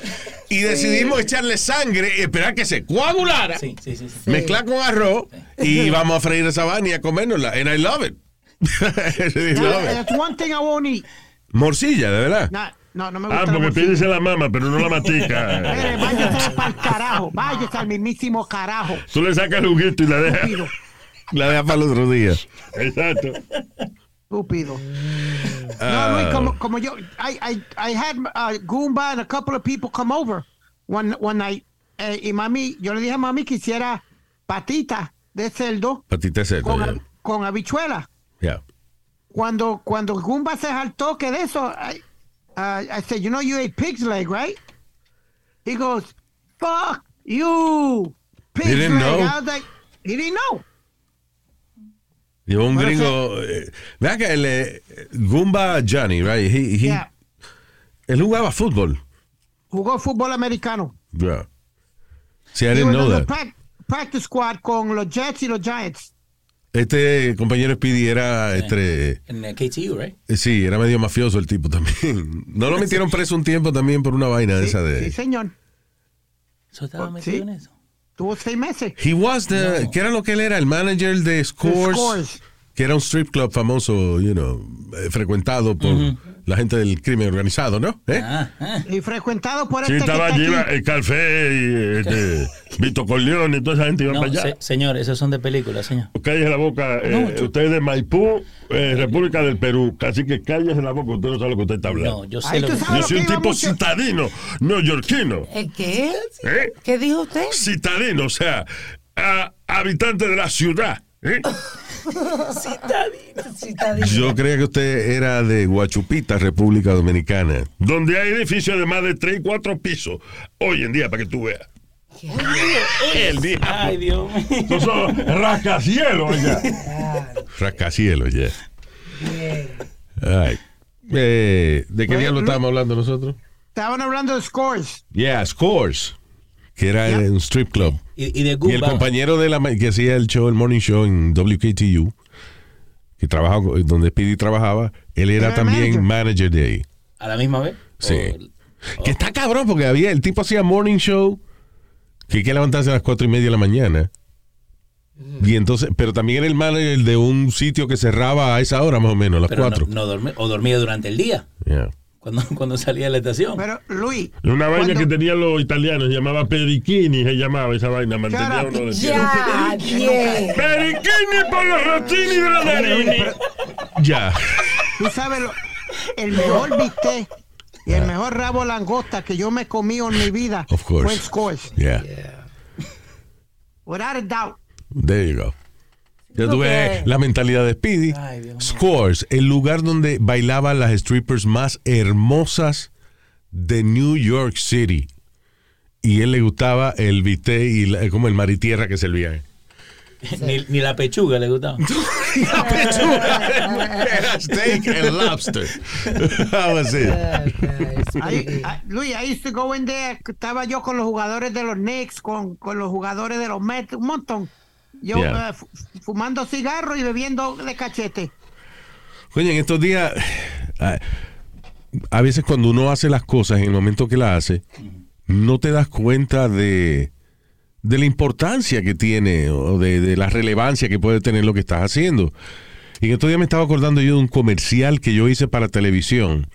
y decidimos echarle sangre y esperar que se coagulara, Sí, sí, sí. sí. mezclar con arroz y vamos a freír esa vaina y a comérnosla. And I love it. (laughs) I love it. That's one thing I won't eat. Morcilla, de verdad. No, no, no me gusta Ah, porque pídese la mama, pero no la matica. (laughs) Eh, váyase para el carajo, váyase al mismísimo carajo. Tú le sacas el juguito y la dejas. La deja para el otro día. Exacto. Estúpido. Ah. No, Luis, como, como yo, I, I, I had uh, Goomba and a couple of people come over one, one night. Eh, y mami, yo le dije a mami que hiciera patita de cerdo Patita de cerdo, con, yeah. con habichuela. Yeah. Cuando, cuando Goomba se saltó que de eso, I, uh, I said, you know you ate pig's leg, right? He goes, fuck you, pig's leg. know. I was like, he didn't know. Llevó un Bueno, gringo. eh, Vea que el eh, Goomba Johnny, right? He, he- Yeah. Él jugaba fútbol. Jugó fútbol americano. Yeah. See, I He didn't know that. prac- practice squad con los Jets y los Giants. Este compañero Speedy era, este, En KTU, right? eh, sí, era medio mafioso el tipo también. (laughs) No lo metieron preso un tiempo también por una vaina de Sí, esa sí, de... señor. ¿Eso estaba Oh, metido sí. en eso? Tuvo seis meses. He was the, ¿qué era lo que él era? El manager de Scores, Scores. que era un strip club famoso, you know, eh, frecuentado por la gente del crimen organizado, ¿no? ¿Eh? Ah, ah. Y frecuentado por Sí, este que estaba allí aquí. el café y este, (laughs) Vito Corleone y toda esa gente iba No, para allá. se- señor, esos son de película, señor. Cállese la boca. eh, usted es de Maipú, eh, República del Perú. Así que cállese la boca. Usted no sabe lo que usted está hablando. No, yo sé lo que... Yo soy un tipo mucho- citadino, neoyorquino. ¿El qué? ¿eh? ¿Qué dijo usted? Citadino, o sea, a- habitante de la ciudad. (laughs) ¿eh? Yo creía que usted era de Guachupita, República Dominicana. Donde hay edificios de más de 3 y 4 pisos. Hoy en día, para que tú veas. El día. Ay, Dios mío. Esos son rascacielos allá. Rascacielos, ya. Ay. Eh, ¿De qué diablo estábamos hablando nosotros? Estaban hablando de scores. Yeah, Scores, que era Yeah. un strip club. Y, y de Y el compañero de la que hacía el show, el morning show en WKTU, que trabajaba donde Speedy trabajaba, él era Era también manager. manager de ahí. ¿A la misma vez? Sí. O- Que está cabrón porque había el tipo hacía morning show que hay que levantarse a las cuatro y media de la mañana. Y entonces, pero también era el manager de un sitio que cerraba a esa hora más o menos, a las pero no, cuatro. no dormía, o dormía durante el día, Yeah. Cuando, (laughs) cuando salía de la estación. Pero, Luis. Una vaina cuando- que tenían los italianos, se llamaba periquini, se llamaba esa vaina, mantenía uno de. Ya, bien. Periquini por los rotini de la nariz. Ya. Tú sabes, lo- el mejor bistec y el mejor rabo langosta que yo me he comido en mi vida Of course. fue scores. Yeah. Without a doubt. There you go. Ya tuve la mentalidad de Speedy. Ay, Dios mío. Scores, el lugar donde bailaban las strippers más hermosas de New York City. Y él le gustaba el bistec y la- como el mar y tierra que servían. (laughs) ni, ni la pechuga le gustaba. (laughs) Era steak and lobster. That was it. I, I- Luis, I used to go in there, estaba yo con los jugadores de los Knicks, con, con los jugadores de los Mets, un montón. Yo Yeah. eh, fu- fumando cigarro y bebiendo de cachete. Coño, en estos días, a, a veces cuando uno hace las cosas en el momento que las hace, no te das cuenta de, de la importancia que tiene o de, de la relevancia que puede tener lo que estás haciendo. Y en estos días me estaba acordando yo de un comercial que yo hice para televisión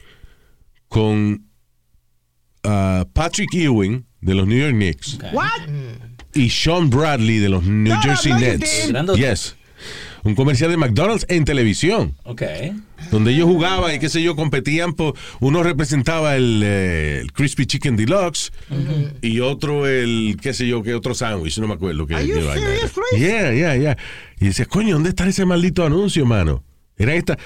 con ah, Patrick Ewing de los New York Knicks. What? Y Sean Bradley de los New No, Jersey no, Nets. Yes. Un comercial de McDonald's en televisión Ok. donde ellos jugaban y qué sé yo, competían por, uno representaba el, eh, el Crispy Chicken Deluxe y otro el, qué sé yo, qué otro sándwich, no me acuerdo qué, Luis? Yeah, yeah, yeah. Y decía, coño, ¿dónde está ese maldito anuncio, mano? Era esta,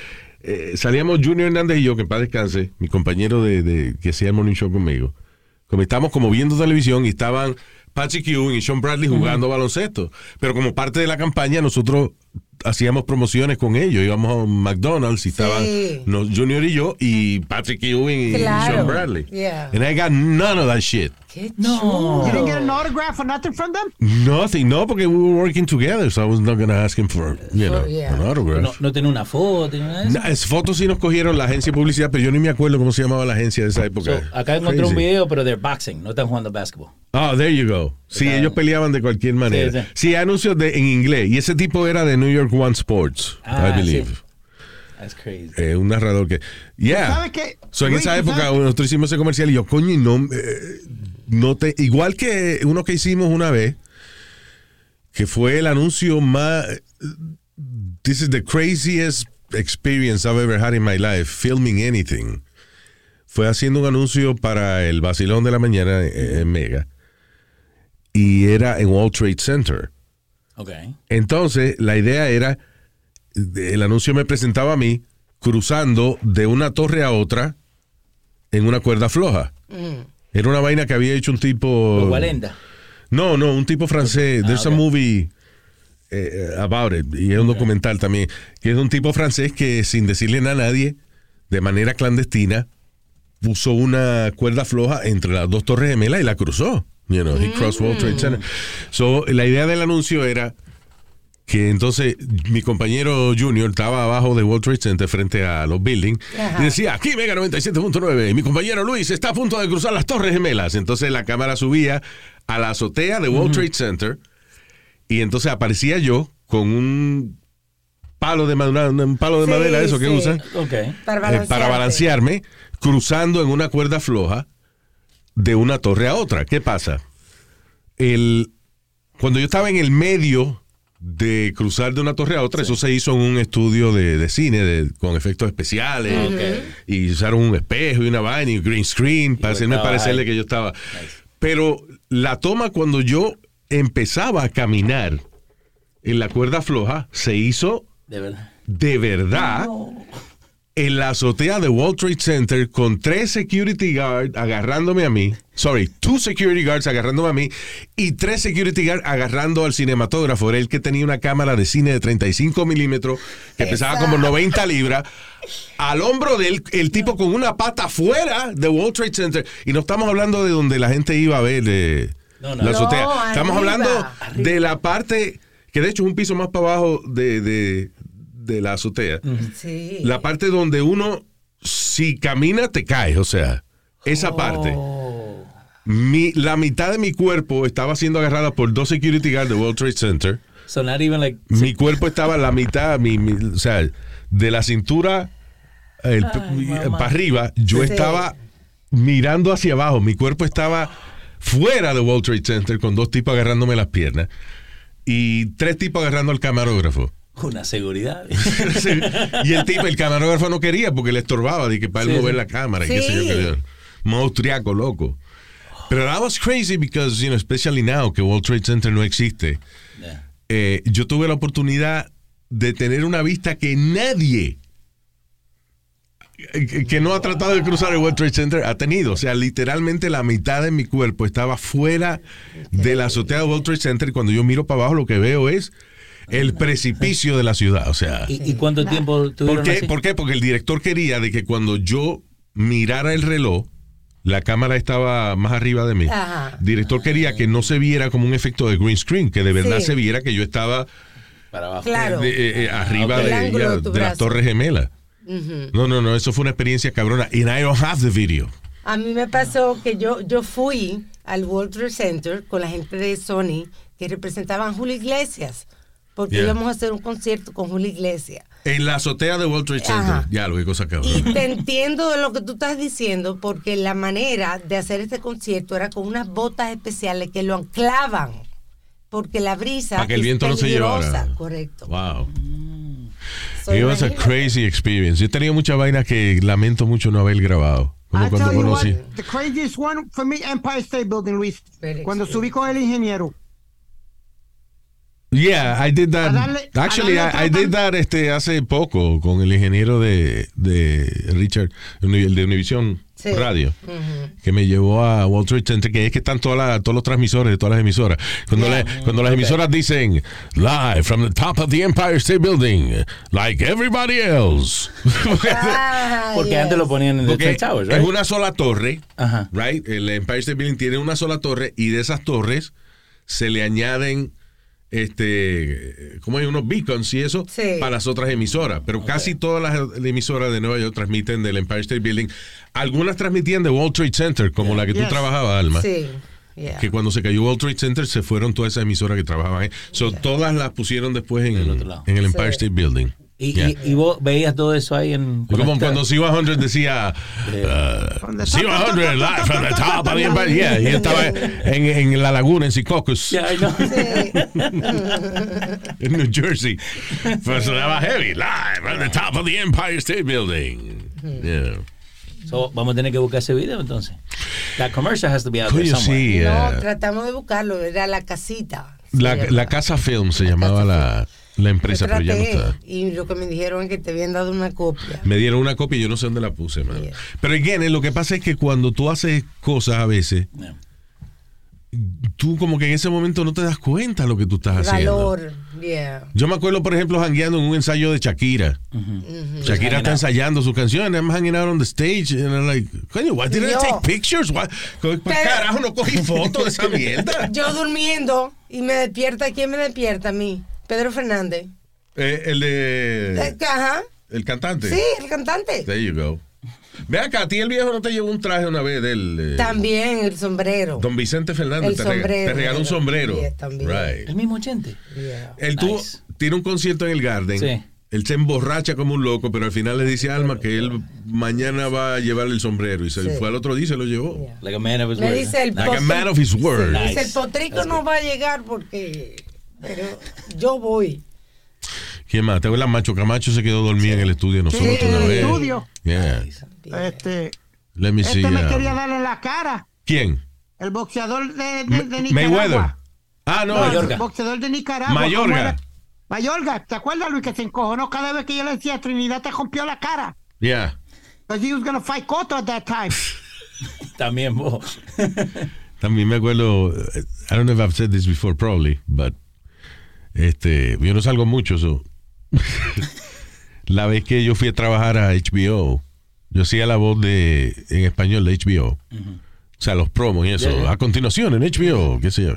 eh, salíamos Junior Hernández y yo, que en paz descanse, mi compañero de, de- que hacía el morning show conmigo, como estábamos como viendo televisión y estaban Patrick Ewing y Sean Bradley jugando baloncesto. Pero como parte de la campaña, nosotros hacíamos promociones con ellos. Íbamos a un McDonald's y estaban Sí. nos- Junior y yo y Patrick Ewing y Claro. Sean Bradley. Yeah. And I got none of that shit. Qué No. You didn't get an autograph or nothing from them? Nothing, no, porque we were working together, so I was not going to ask him for, you know, yeah. an autograph. No, no tenía una foto nada de eso. Na- es fotos sí nos cogieron la agencia de publicidad, pero yo ni me acuerdo cómo se llamaba la agencia de esa So, época. acá encontré un video, pero de boxing, no están jugando basketball. Oh, there you go. Sí, ellos peleaban de cualquier manera. Sí, Sí, sí. anuncios de, en inglés. Y ese tipo era de New York One Sports, Ah, I believe. sí. That's crazy. Eh, un narrador que. Yeah. ¿Sabes qué? So, en Luis, esa ¿tú época sabes? nosotros hicimos ese comercial y yo, coño, y no, eh, no te. Igual que uno que hicimos una vez, que fue el anuncio más. This is the craziest experience I've ever had in my life filming anything fue haciendo un anuncio para el vacilón de la mañana en, en Mega. Y era en World Trade Center. Entonces, la idea era, el anuncio me presentaba a mí cruzando de una torre a otra en una cuerda floja. Era una vaina que había hecho un tipo... Los 40. No, no, un tipo francés. Ah, There's a ok. movie eh, about it. Y es un documental también. Que es de un tipo francés que sin decirle nada a nadie, de manera clandestina, puso una cuerda floja entre las dos torres gemelas y la cruzó. You know, he crossed World Trade Center. So, la idea del anuncio era que entonces mi compañero Junior estaba abajo de World Trade Center frente a los buildings Ajá. y decía, aquí Mega 97.9, y mi compañero Luis está a punto de cruzar las torres gemelas. Entonces la cámara subía a la azotea de World Trade Center y entonces aparecía yo con un palo de, madera, un palo de Sí, madera, eso que usan, eh, para balancearme, cruzando en una cuerda floja de una torre a otra. ¿Qué pasa? El, cuando yo estaba en el medio de cruzar de una torre a otra, eso se hizo en un estudio de, de cine de- con efectos especiales y usaron un espejo y una vaina y green screen para hacerme parecerle ahí. que yo estaba. Pero la toma cuando yo empezaba a caminar en la cuerda floja se hizo De verdad. de verdad en la azotea de World Trade Center con tres security guards agarrándome a mí. Sorry, two security guards agarrándome a mí y tres security guards agarrando al cinematógrafo. Era el que tenía una cámara de cine de 35 milímetros que pesaba como 90 libras. Al hombro de él, el tipo con una pata fuera de World Trade Center. Y no estamos hablando de donde la gente iba a ver eh, No, no. la azotea. No, estamos arriba. hablando Arriba. de la parte, que de hecho es un piso más para abajo de, de- de la azotea. Sí. La parte donde uno, si camina, te caes. O sea, esa parte. Mi, la mitad de mi cuerpo estaba siendo agarrada por dos security guards de World Trade Center. So not even like. Mi cuerpo estaba la mitad, mi, mi- o sea, de la cintura para arriba, yo Sí. estaba mirando hacia abajo. Mi cuerpo estaba fuera de World Trade Center con dos tipos agarrándome las piernas y tres tipos agarrando al camarógrafo. Una seguridad. (laughs) Sí. Y el tipo, el camarógrafo no quería porque le estorbaba de que para él Sí, mover sí. la cámara y qué sé yo qué. Monstruaco, loco. Pero that was crazy because, you know, especially now que World Trade Center no existe. Yeah. eh, yo tuve la oportunidad de tener una vista que nadie eh, que- no ha tratado de cruzar el World Trade Center ha tenido. O sea, literalmente la mitad de mi cuerpo estaba fuera de la azotea de World Trade Center y cuando yo miro para abajo lo que veo es el precipicio de la ciudad. O sea, ¿Y, y cuánto tiempo tuvieron ¿por qué? así? ¿por qué? Porque el director quería de que cuando yo mirara el reloj, la cámara estaba más arriba de mí. Ajá. El director quería que no se viera como un efecto de green screen, que de verdad Sí. se viera que yo estaba Para abajo. Claro. de- eh, eh, arriba de, ya, de de las torres gemelas. No, no, no, eso fue una experiencia cabrona. And I don't have the video. A mí me pasó que yo, yo fui al World Trade Center con la gente de Sony que representaban Julio Iglesias, porque Yeah. íbamos a hacer un concierto con Julio Iglesias. En la azotea de Center. Ajá. Ya, lo que cosa Y te entiendo de lo que tú estás diciendo, porque la manera de hacer este concierto era con unas botas especiales que lo anclaban, porque la brisa Para que el viento no se llevara. Correcto. Wow. So, It was a crazy experience. Yo he tenido muchas vainas que lamento mucho no haber grabado. Como I cuando you what, conocí. the craziest one for me, Empire State Building, Luis. Very Cuando subí con el ingeniero. Yeah, I did that. Darle- Actually, I, I did that este, hace poco con el ingeniero de, de Richard, el de Univision Sí. Radio, que me llevó a Wall Street Center, que es que están todas las- todos los transmisores de todas las emisoras. Cuando, Yeah. cuando las emisoras dicen, live from the top of the Empire State Building, like everybody else. (laughs) Ah, (laughs) Porque yes. antes lo ponían en the Porque Twin Towers, es right? una sola torre, Ajá. right? El Empire State Building tiene una sola torre y de esas torres se le añaden este como hay unos beacons y eso Sí. para las otras emisoras, pero casi todas las emisoras de Nueva York transmiten del Empire State Building. Algunas transmitían de World Trade Center, como la que tú Yes. trabajabas, Alma. Sí. yeah. Que cuando se cayó World Trade Center se fueron todas esas emisoras que trabajaban ahí. So, Todas las pusieron después en, Del otro lado. en el Empire Sí. State Building. Y, Yeah. y, y vos veías todo eso ahí en... Como conectado. cuando C100 decía From the uh, top, C100 top, live top, from the top, of the. Yeah, y estaba en, en la laguna en Secaucus, Yeah, I know. en New Jersey. Pues sonaba heavy, live from the top of the Empire State Building. Yeah. So, vamos a tener que buscar ese video entonces. That commercial has to be out there somewhere. sí. No, uh, tratamos de buscarlo, era la casita. la, la Casa Film se llamaba la, la empresa, pero ya no está. Y lo que me dijeron es que te habían dado una copia. Me dieron una copia y yo no sé dónde la puse, man. Yeah. Pero again, eh, lo que pasa es que cuando tú haces cosas a veces, tú como que en ese momento no te das cuenta de lo que tú estás haciendo. Valor, yeah. Yo me acuerdo, por ejemplo, jangueando en un ensayo de Shakira. Shakira está ensayando su canción, I'm hanging out on the stage, and I'm like, coño, why didn't I Yo- take pictures? Why? ¿Por Pero- carajo no cogí fotos de esa mierda? (laughs) Yo durmiendo y me despierta, ¿quién me despierta a mí? Pedro Fernández. Eh, el de... Eh, Ajá. El cantante. Sí, el cantante. There you go. Ve acá, a ti el viejo no te llevó un traje una vez del... eh, También el sombrero. Don Vicente Fernández El te, rega- sombrero. te regaló un sombrero. Yeah, también. Right. El mismo 80. Yeah. Él tuvo, Nice. tiene un concierto en el Garden. Sí. Él se emborracha como un loco, pero al final le dice a Alma que él mañana va a llevarle el sombrero. Y se Sí. fue al otro día y se lo llevó. Yeah. Like a man of his word. dice el Like a man of his word. Nice. Dice, el potrico no va a llegar porque... Pero yo voy. ¿Quién más? ¿Te acuerdas? Macho Camacho se quedó dormido en el estudio de nosotros Sí, una en el vez. estudio. Yeah. Este, Let me see. este me uh, quería darle la cara. ¿Quién? El boxeador de, de, de Nicaragua. Mayweather. Ah, no. No, el Mayorga. boxeador de Nicaragua. Mayorga. Mayorga, ¿te acuerdas, Luis, que se encojonó cada vez que yo le decía Trinidad te rompió la cara? Yeah. Because he was going to fight Cotto at that time. (laughs) También vos. También me acuerdo, eh, I don't know if I've said this before, probably, but este, yo no salgo mucho, la vez que yo fui a trabajar a HBO, yo hacía la voz de en español de HBO. O sea, los promos y eso. Yeah, yeah. A continuación en HBO, qué sé yo.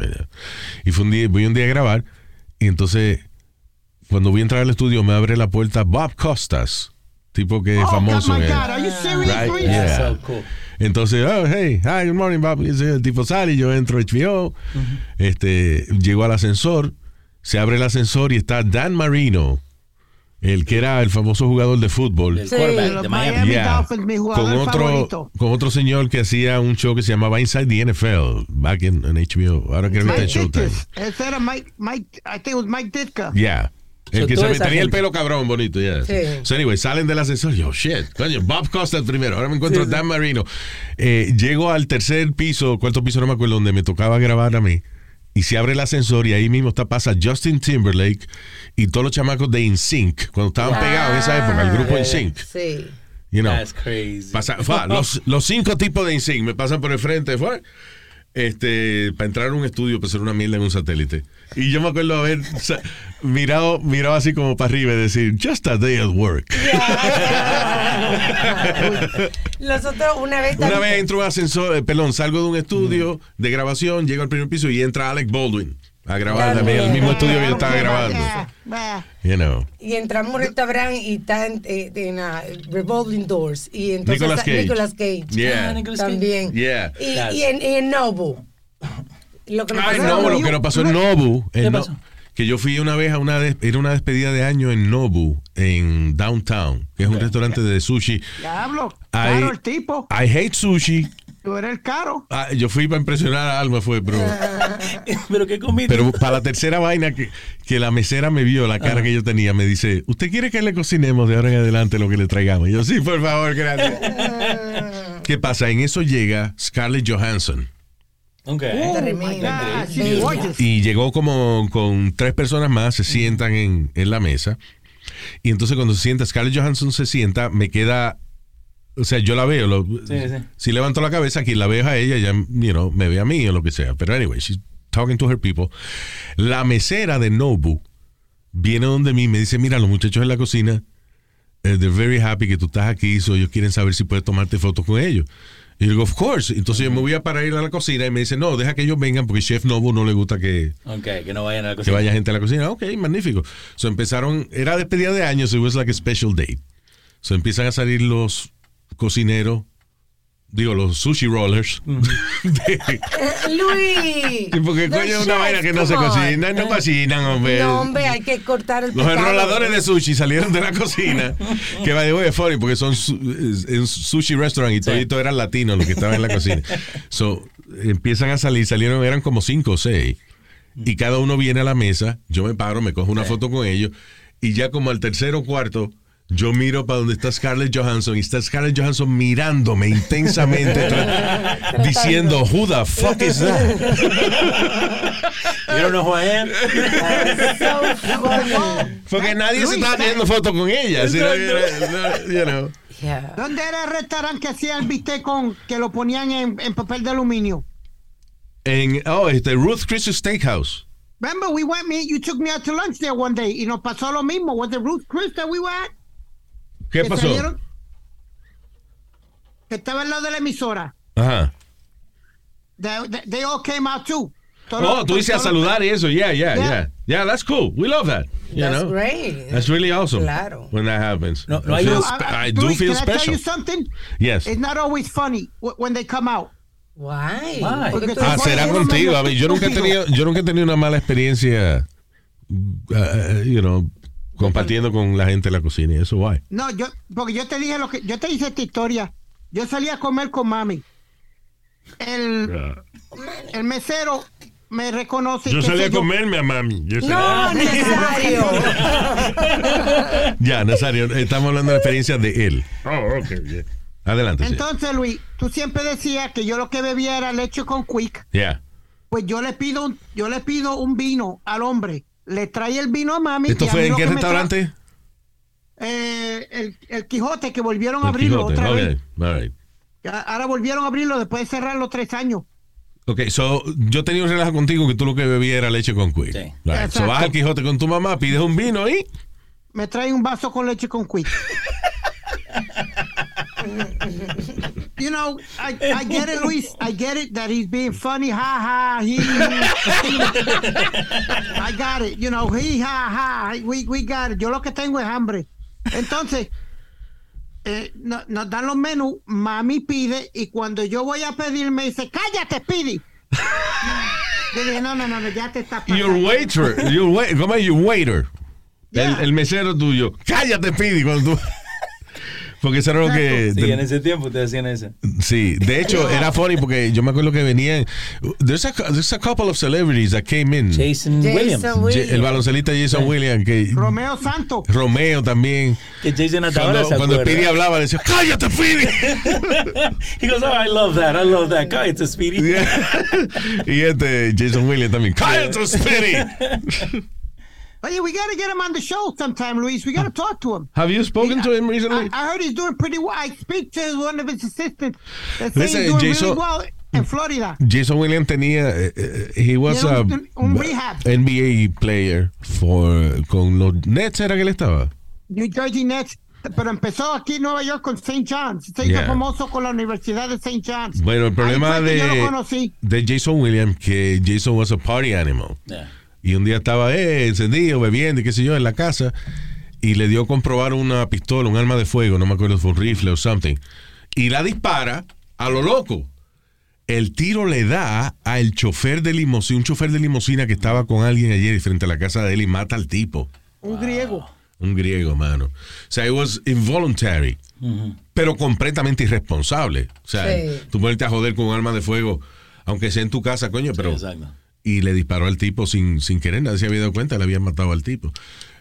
Y fue un día, voy un día a grabar y entonces cuando voy a entrar al estudio me abre la puerta Bob Costas, tipo que es oh, famoso. God, en- God. Are you serious, Right, yeah. So cool. Entonces, oh, hey, hi, good morning, Bob. Y ese tipo sale y yo entro a HBO. este, llego al ascensor, se abre el ascensor y está Dan Marino, el que era el famoso jugador de fútbol. El Sí, quarterback los de Miami. Miami Yeah. Dolphins, mi jugador con otro favorito. con otro señor que hacía un show que se llamaba Inside the NFL back in, en HBO ahora creo que está Mike en Showtime Ditka. Ese era Mike, Mike, I think it was Mike Ditka. yeah el So, que se me tenía el pelo cabrón bonito ya Sí. so anyway salen del ascensor yo shit coño Bob Costa primero ahora me encuentro a Dan Marino Eh, llego al tercer piso cuarto piso no me acuerdo donde me tocaba grabar a mí y se abre el ascensor y ahí mismo está pasa Justin Timberlake y todos los chamacos de InSync cuando estaban pegados en esa época el grupo InSync Sí. you know That's crazy. Pasa- los, los cinco tipos de INSYNC me pasan por el frente, fue, este, para entrar a un estudio, para hacer una mierda en un satélite. Y yo me acuerdo haber mirado, mirado así como para arriba y decir, just a day at work. (laughs) Nosotros una vez Una vez entro a un ascensor, eh, perdón, salgo de un estudio de grabación, llego al primer piso y entra Alec Baldwin a grabar Claro. también el mismo estudio que yo estaba grabando. You know. y entramos a un restaurante y está en, eh, en, ah, Revolving Doors y entonces Nicolas Cage. Nicolas Cage Yeah. Ah, también Yeah. y, Claro. y en, y en Nobu lo que nos Ay, pasó- no, lo que nos pasó en Nobu. en ¿Qué No- pasó? que yo fui una vez a una, des- era una despedida de año en Nobu, en Downtown, que es un restaurante de sushi. Diablo, I, caro el tipo. I hate sushi. Tú eres el caro. Ah, yo fui para impresionar a Alma, fue, pero, (laughs) Pero qué comiste. pero para la tercera vaina que, que la mesera me vio, la cara que yo tenía, me dice, ¿usted quiere que le cocinemos de ahora en adelante lo que le traigamos? Y yo, sí, por favor, gracias. (laughs) ¿Qué pasa? En eso llega Scarlett Johansson. Ok. Tremenda. Ah, she's gorgeous. Y llegó como con tres personas más, se sientan en, en la mesa. Y entonces cuando se sienta, Scarlett Johansson se sienta, me queda, o sea, yo la veo, lo- Sí, sí. si levanto la cabeza, quien la ve es a ella, ya, you know, me ve a mí o lo que sea. Pero anyway, she's talking to her people. La mesera de Nobu viene donde mí y me dice, mira, los muchachos en la cocina, eh, they're very happy que tú estás aquí, so ellos quieren saber si puedes tomarte fotos con ellos. Y yo digo, of course. Entonces yo me voy a parar a ir a la cocina y me dice, no, deja que ellos vengan porque Chef Nobu no le gusta que, Ok, que no vayan a la que cocina. vaya gente a la cocina. Ok, magnífico. So empezaron, era despedida de años, so it was like a special date. So empiezan a salir los cocineros digo, los sushi rollers. (laughs) de- Luis. Sí, porque coño es una vaina que no se cocina, no cocinan, hombre. No, hombre, hay que cortar el Los enroladores de sushi salieron de la cocina. (laughs) que va de es funny porque son en sushi restaurant y todito eran latinos los que estaban en la cocina. So, empiezan a salir, salieron, eran como cinco o seis. Y cada uno viene a la mesa, yo me paro, me cojo una foto con ellos, y ya como al tercero o cuarto, yo miro para donde está Scarlett Johansson, y está Scarlett Johansson mirándome intensamente, diciendo, who the fuck is that? You don't know who I am? So. Porque nadie se estaba teniendo foto con ella. sino you know. Yeah. ¿Dónde era el restaurante que hacía el bistec con que lo ponían en, en papel de aluminio? En, oh, este, Ruth Chris Steakhouse. Remember, we went, me, you took me out to lunch there one day y nos pasó lo mismo. Was it Ruth Chris that we were at? ¿Qué Que pasó? salieron- Que estaba al lado de la emisora. Ajá. They, they- they all came out too. Todos Oh, tú dices a saludar y eso. Yeah, yeah, Yeah. yeah. Yeah, that's cool. We love that. You That's know? great. That's really awesome. Claro. When that happens. No, no I, hay feel I- I- I do Luis, feel can I tell special. you something? Yes. It's not always funny wh- when they come out. Why? Why? Porque tú Ah, será contigo. A mí, yo nunca he tenido, yo nunca he tenido una mala experiencia, uh, you know, compartiendo con la gente en la cocina. y Eso guay. No, yo, porque yo te dije lo que, yo te hice esta historia. Yo salí a comer con mami. El, el mesero me reconoce. Yo salí a comerme a mami. Yo salí- No, necesario. Ya, Nazario, estamos hablando de la experiencia de él. Oh, ok. yeah. Adelante. sí. Entonces, Luis, tú siempre decías que yo lo que bebía era leche con quick. Yeah. Pues yo le pido un, yo le pido un vino al hombre. Le trae el vino a mami. ¿Esto y fue en qué restaurante? Eh, el, el Quijote que volvieron a abrirlo Quijote. otra vez. all right. Ya, Ahora volvieron a abrirlo después de cerrar los tres años. Ok, so, yo tenía un relajo contigo que tú lo que bebías era leche con quick. Sí. Right. So vas al Quijote con tu mamá, pides un vino y... Me trae un vaso con leche con quick. (laughs) (laughs) you know, I, I get it, Luis. I get it that he's being funny. Ha ha. He, I got it. You know, he ha ha. We, we got it. Yo lo que tengo es hambre. Entonces, eh, no- nos dan los menús. Mami pide y cuando yo voy a pedir me dice, cállate, Speedy. Yo dije, no, no, no, no, ya te está pasando. Your waiter, your wait, ¿cómo es your waiter? El, el mesero tuyo. Cállate, Pidi, cuando tú... Porque eso era lo que... Sí, en ese tiempo te hacían eso. Sí, de hecho era funny porque yo me acuerdo que venían. There's a, there's a couple of celebrities that came in. Jason, Jason Williams. El baloncelista Jason Williams, que Romeo Santos. Romeo también. Que Jason hasta ahora Cuando, se cuando acuerda. Speedy hablaba, decía, ¡cállate, Speedy! (laughs) He goes, oh, I love that. I love that. Cállate, Speedy. (laughs) y este Jason Williams también, ¡cállate, Speedy! (laughs) Oye, we gotta get him on the show sometime, Luis. We gotta talk to him. Have you spoken to him recently? I, I heard he's doing pretty well. I speak to one of his assistants. They say Listen, he's doing Jason- really well in Florida. Jason Williams tenía, eh, he was a un- un rehab. NBA player for, con los Nets, ¿era que él estaba? New Jersey Nets. Pero empezó aquí en Nueva York con St. John's. Se hizo Yeah. famoso con la Universidad de St. John's. Bueno, el problema fue yo lo de, conocí. de Jason Williams, que Jason was a party animal. Yeah. Y un día estaba eh, encendido, bebiendo y qué sé yo, en la casa. Y le dio a comprobar una pistola, un arma de fuego, no me acuerdo si fue un rifle o something. Y la dispara a lo loco. El tiro le da al chofer de limusina, un chofer de limusina que estaba con alguien ayer frente a la casa de él y mata al tipo. Un griego. Un griego, mano. O sea, it was involuntary, pero completamente irresponsable. O sea, Sí. tú ponerte a joder con un arma de fuego, aunque sea en tu casa, coño, pero Exacto. Y le disparó al tipo sin, sin querer, nadie se había dado cuenta, le habían matado al tipo.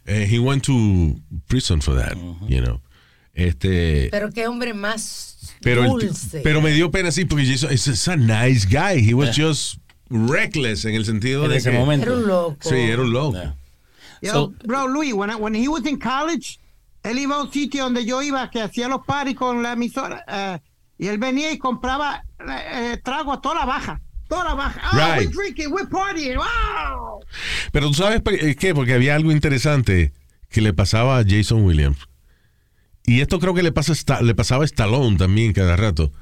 Eh, he went to prison for that, you know. Este, Pero qué hombre más pero, el ti- dulce. pero me dio pena sí porque is is a nice guy. He was just reckless en el sentido En de ese que momento. Era un loco. sí, era un loco. Yeah. Yo, So- bro, Luis, when, I- when he was in college, él iba a un sitio donde yo iba que hacía los paris con la emisora. eh, y él venía y compraba eh, trago a toda la baja. Toda la baja. Oh, Right. we're drinking, we're partying. Wow. Pero tú sabes por qué, porque había algo interesante que le pasaba a Jason Williams. Y esto creo que le pasa le pasaba a Stallone también cada rato.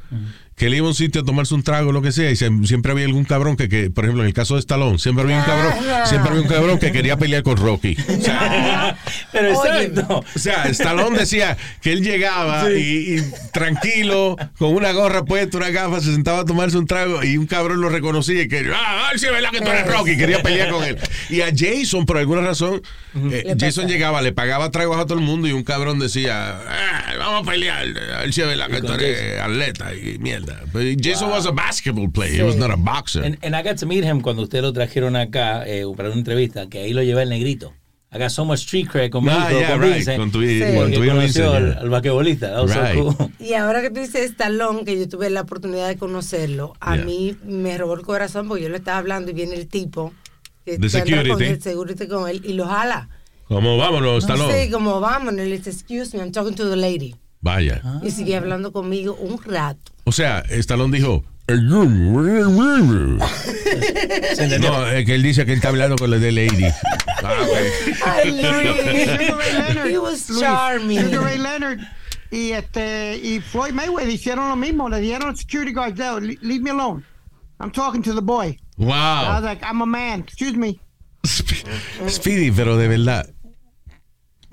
Que él iba a un sitio a tomarse un trago, lo que sea, y se- siempre había algún cabrón que, que, por ejemplo, en el caso de Stallone, siempre había un cabrón, siempre había un cabrón que quería pelear con Rocky. (laughs) O sea, Pero exacto. o sea, Stallone decía que él llegaba y, y tranquilo, con una gorra puesta, una gafa, se sentaba a tomarse un trago y un cabrón lo reconocía y que, ah, sí, es verdad que tú eres Rocky, quería pelear con él. Y a Jason, por alguna razón, eh, Jason pasa. llegaba, le pagaba tragos a todo el mundo y un cabrón decía, ah, vamos a pelear, a ver si es verdad que tú eres atleta y mierda. Pero Jason was a basketball player, he was not a boxer. And, and I got to meet him cuando ustedes lo trajeron acá eh, para una entrevista, que ahí lo llevé el negrito. I got so much street cred con Ah, yeah, con right, Vincent, con tu, Sí. con tu hijo conoció Vincent, al, al basquetbolista. That was so Right. cool. Y ahora que tú dices Stallone, que yo tuve la oportunidad de conocerlo, a Yeah. mí me robó el corazón porque yo le estaba hablando y viene el tipo que, De que anda con security. el security con él y lo jala. Como vámonos, No Stallone. sé, como vamos, y le dice, excuse me, I'm talking to the lady. Vaya. Y sigue hablando conmigo un rato. O sea, Stallone dijo. (laughs) No, es que él dice que él está hablando con la de Lady. (laughs) Ah, ok. Ay, Sugar Ray Luis. Leonard. He was Luis, charming. Sugar Ray Leonard y este y Floyd Mayweather hicieron lo mismo. Le dieron security guards "No, le- leave me alone. I'm talking to the boy. I was Wow. like, I'm a man. Excuse me. Sp- Speedy, pero de verdad. (sighs)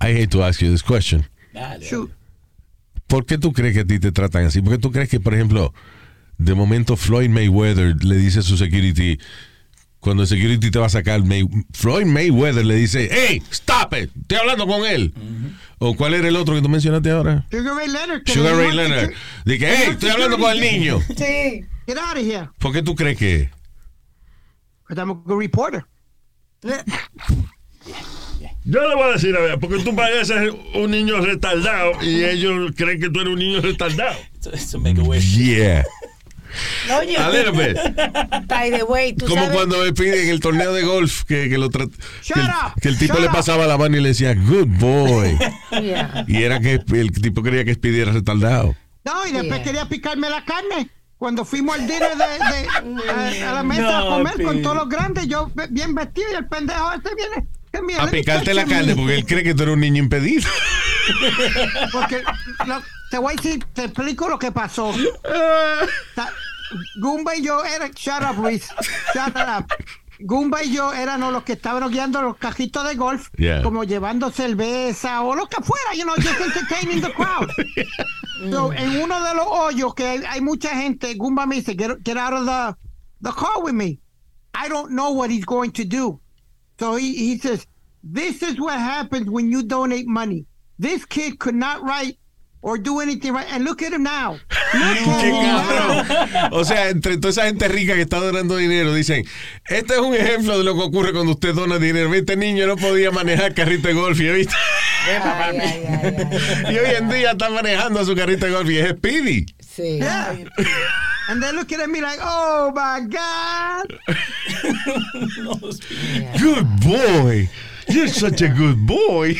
I hate to ask you this question. Dale. Shoot. ¿Por qué tú crees que a ti te tratan así? ¿Por qué tú crees que, por ejemplo, de momento Floyd Mayweather le dice a su security, cuando el security te va a sacar, May- Floyd Mayweather le dice, hey, stop it, estoy hablando con él. ¿O cuál era el otro que tú mencionaste ahora? Sugar Ray Leonard. Sugar Ray Leonard. Dije, hey, estoy hablando con el niño. Sí. Get out of here. ¿Por qué tú crees que? Because I'm a good reporter. (laughs) Yo le voy a decir, a ver, porque tú pareces un niño retardado y ellos creen que tú eres un niño retardado. So make a wish. Yeah. Oye, A little bit. by the way, tú Como sabes. cuando me piden en el torneo de golf que, que lo que, el, up, que el tipo shut le up. pasaba la mano y le decía, good boy. Yeah. y era que el tipo quería que pidiera retardado. No, y después Yeah. quería picarme la carne. Cuando fuimos al dinner de, de- a, a la (laughs) mesa No, a comer con todos los grandes, yo bien vestido y el pendejo este viene. Mira, A picarte la carne porque él cree que tú eres un niño impedido. (laughs) Porque lo- te voy a decir, te explico lo que pasó. Gumba y yo eran, shut up, Luis, shut up. Gumba y yo éramos los que estaban guiando los cajitos de golf, Yeah. como llevando cerveza o lo que fuera, you know, just entertaining the crowd. (laughs) So, en uno de los hoyos que hay, hay mucha gente, Gumba me dice, get, get out of the, the car with me. I don't know what he's going to do. So he, he says, This is what happens when you donate money. This kid could not write or do anything right. And look at him now. (laughs) Look at Qué him now. cabrón. O sea, entre toda esa gente rica que está donando dinero, dicen, este es un ejemplo de lo que ocurre cuando usted dona dinero. Este niño no podía manejar carrito de golf (laughs) Ay, ay, ay, ay. y hoy en día está manejando su carrito de golf y es Speedy. Sí. Yeah. And they look at me like, oh my God. (laughs) Good boy. You're such a good boy.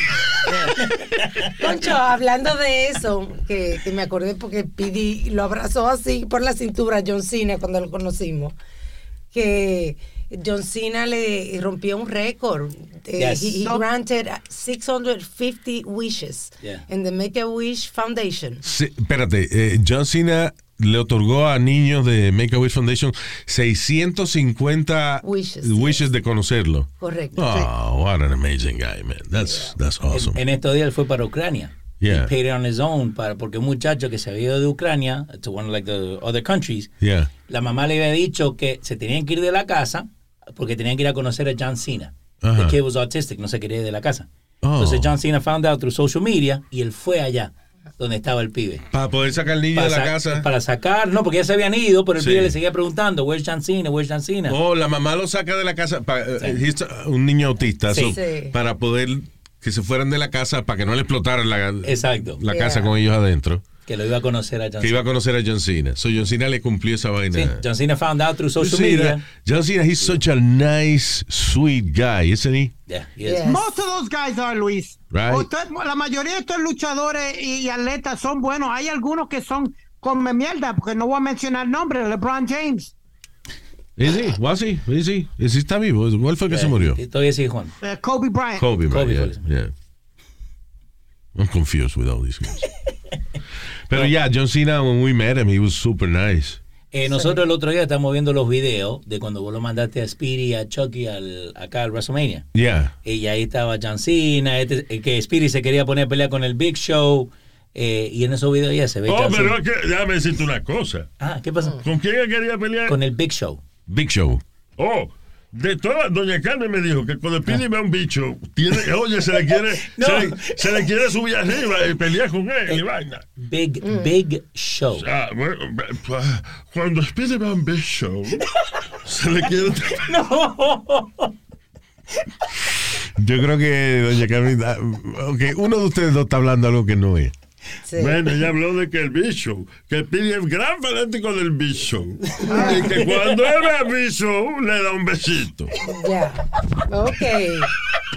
Concho, hablando de eso, que, que me acordé porque Pidi lo abrazó así por la cintura a John Cena cuando lo conocimos, que John Cena le rompió un récord. Eh, Yes. he, he granted 650 wishes Yeah. in the Make-A-Wish Foundation. Sí, espérate, eh, John Cena le otorgó a niños de Make-A-Wish Foundation 650 Wishes, wishes de conocerlo. Correcto. Oh, what an amazing guy, man. That's, that's awesome. En estos días él fue para Ucrania. Yeah. He paid it on his own para, porque un muchacho que se había ido de Ucrania to one like the other countries, Yeah. la mamá le había dicho que se tenían que ir de la casa porque tenían que ir a conocer a John Cena. Ajá. The kid was autistic, no se quería ir de la casa. Oh. Entonces John Cena found out through social media y él fue allá donde estaba el pibe. Para poder sacar al niño Para, de la sa- casa. para sacar, no, porque ya se habían ido, pero el Sí. pibe le seguía preguntando, where's John Cena, where's John Cena? Oh, la mamá lo saca de la casa. pa- eh, un niño autista. Sí. so, Sí. Para poder que se fueran de la casa, para que no le explotaran la, Exacto. la Yeah. casa con ellos adentro. Que lo iba a conocer a John Que iba a Cena. conocer a John Cena. So John Cena le cumplió esa vaina. Sí, John Cena found out through social John Cena, media. John Cena, he's such a nice, sweet guy, isn't he? Yeah, he is. Yeah. Most of those guys are, Luis. Right. Usted- la mayoría de estos luchadores y, y atletas son buenos. Hay algunos que son come mierda, porque no voy a mencionar nombres. LeBron James, Is he? Was he? Is he? Is he está vivo? ¿Cuál fue que se murió? Todavía sigue Juan. Kobe Bryant. Kobe, man. Kobe yeah, yeah. I'm confused with all these guys. (laughs) Pero ya, John Cena, when we met him, he was super nice. Eh, nosotros el otro día estamos viendo los videos de cuando vos lo mandaste a Speedy, a Chucky, al, acá al WrestleMania. Yeah. Y ahí estaba John Cena, este- eh, que Speedy se quería poner a pelear con el Big Show. eh, y en esos videos ya se ve Oh, John pero es que, déjame decirte una cosa. Ah, ¿qué pasó? ¿Con quién él quería pelear? Con el Big Show. Big Show. Oh, de todas, doña Carmen me dijo que cuando Pidi ve a un bicho, tiene, (laughs) oye, se le quiere, No. se, le, se le quiere subir arriba y pelear con él y vaina. Big, Big Show. Bueno, cuando Speedy va a un big show, se le quiere. (laughs) Yo creo que, doña Carmen, ah, ok, uno de ustedes dos está hablando algo que no es. Sí. Bueno, ella habló de que el big show, que Speedy es gran fanático del big show. Y que cuando él ve al big show, le da un besito. Ya. Ok.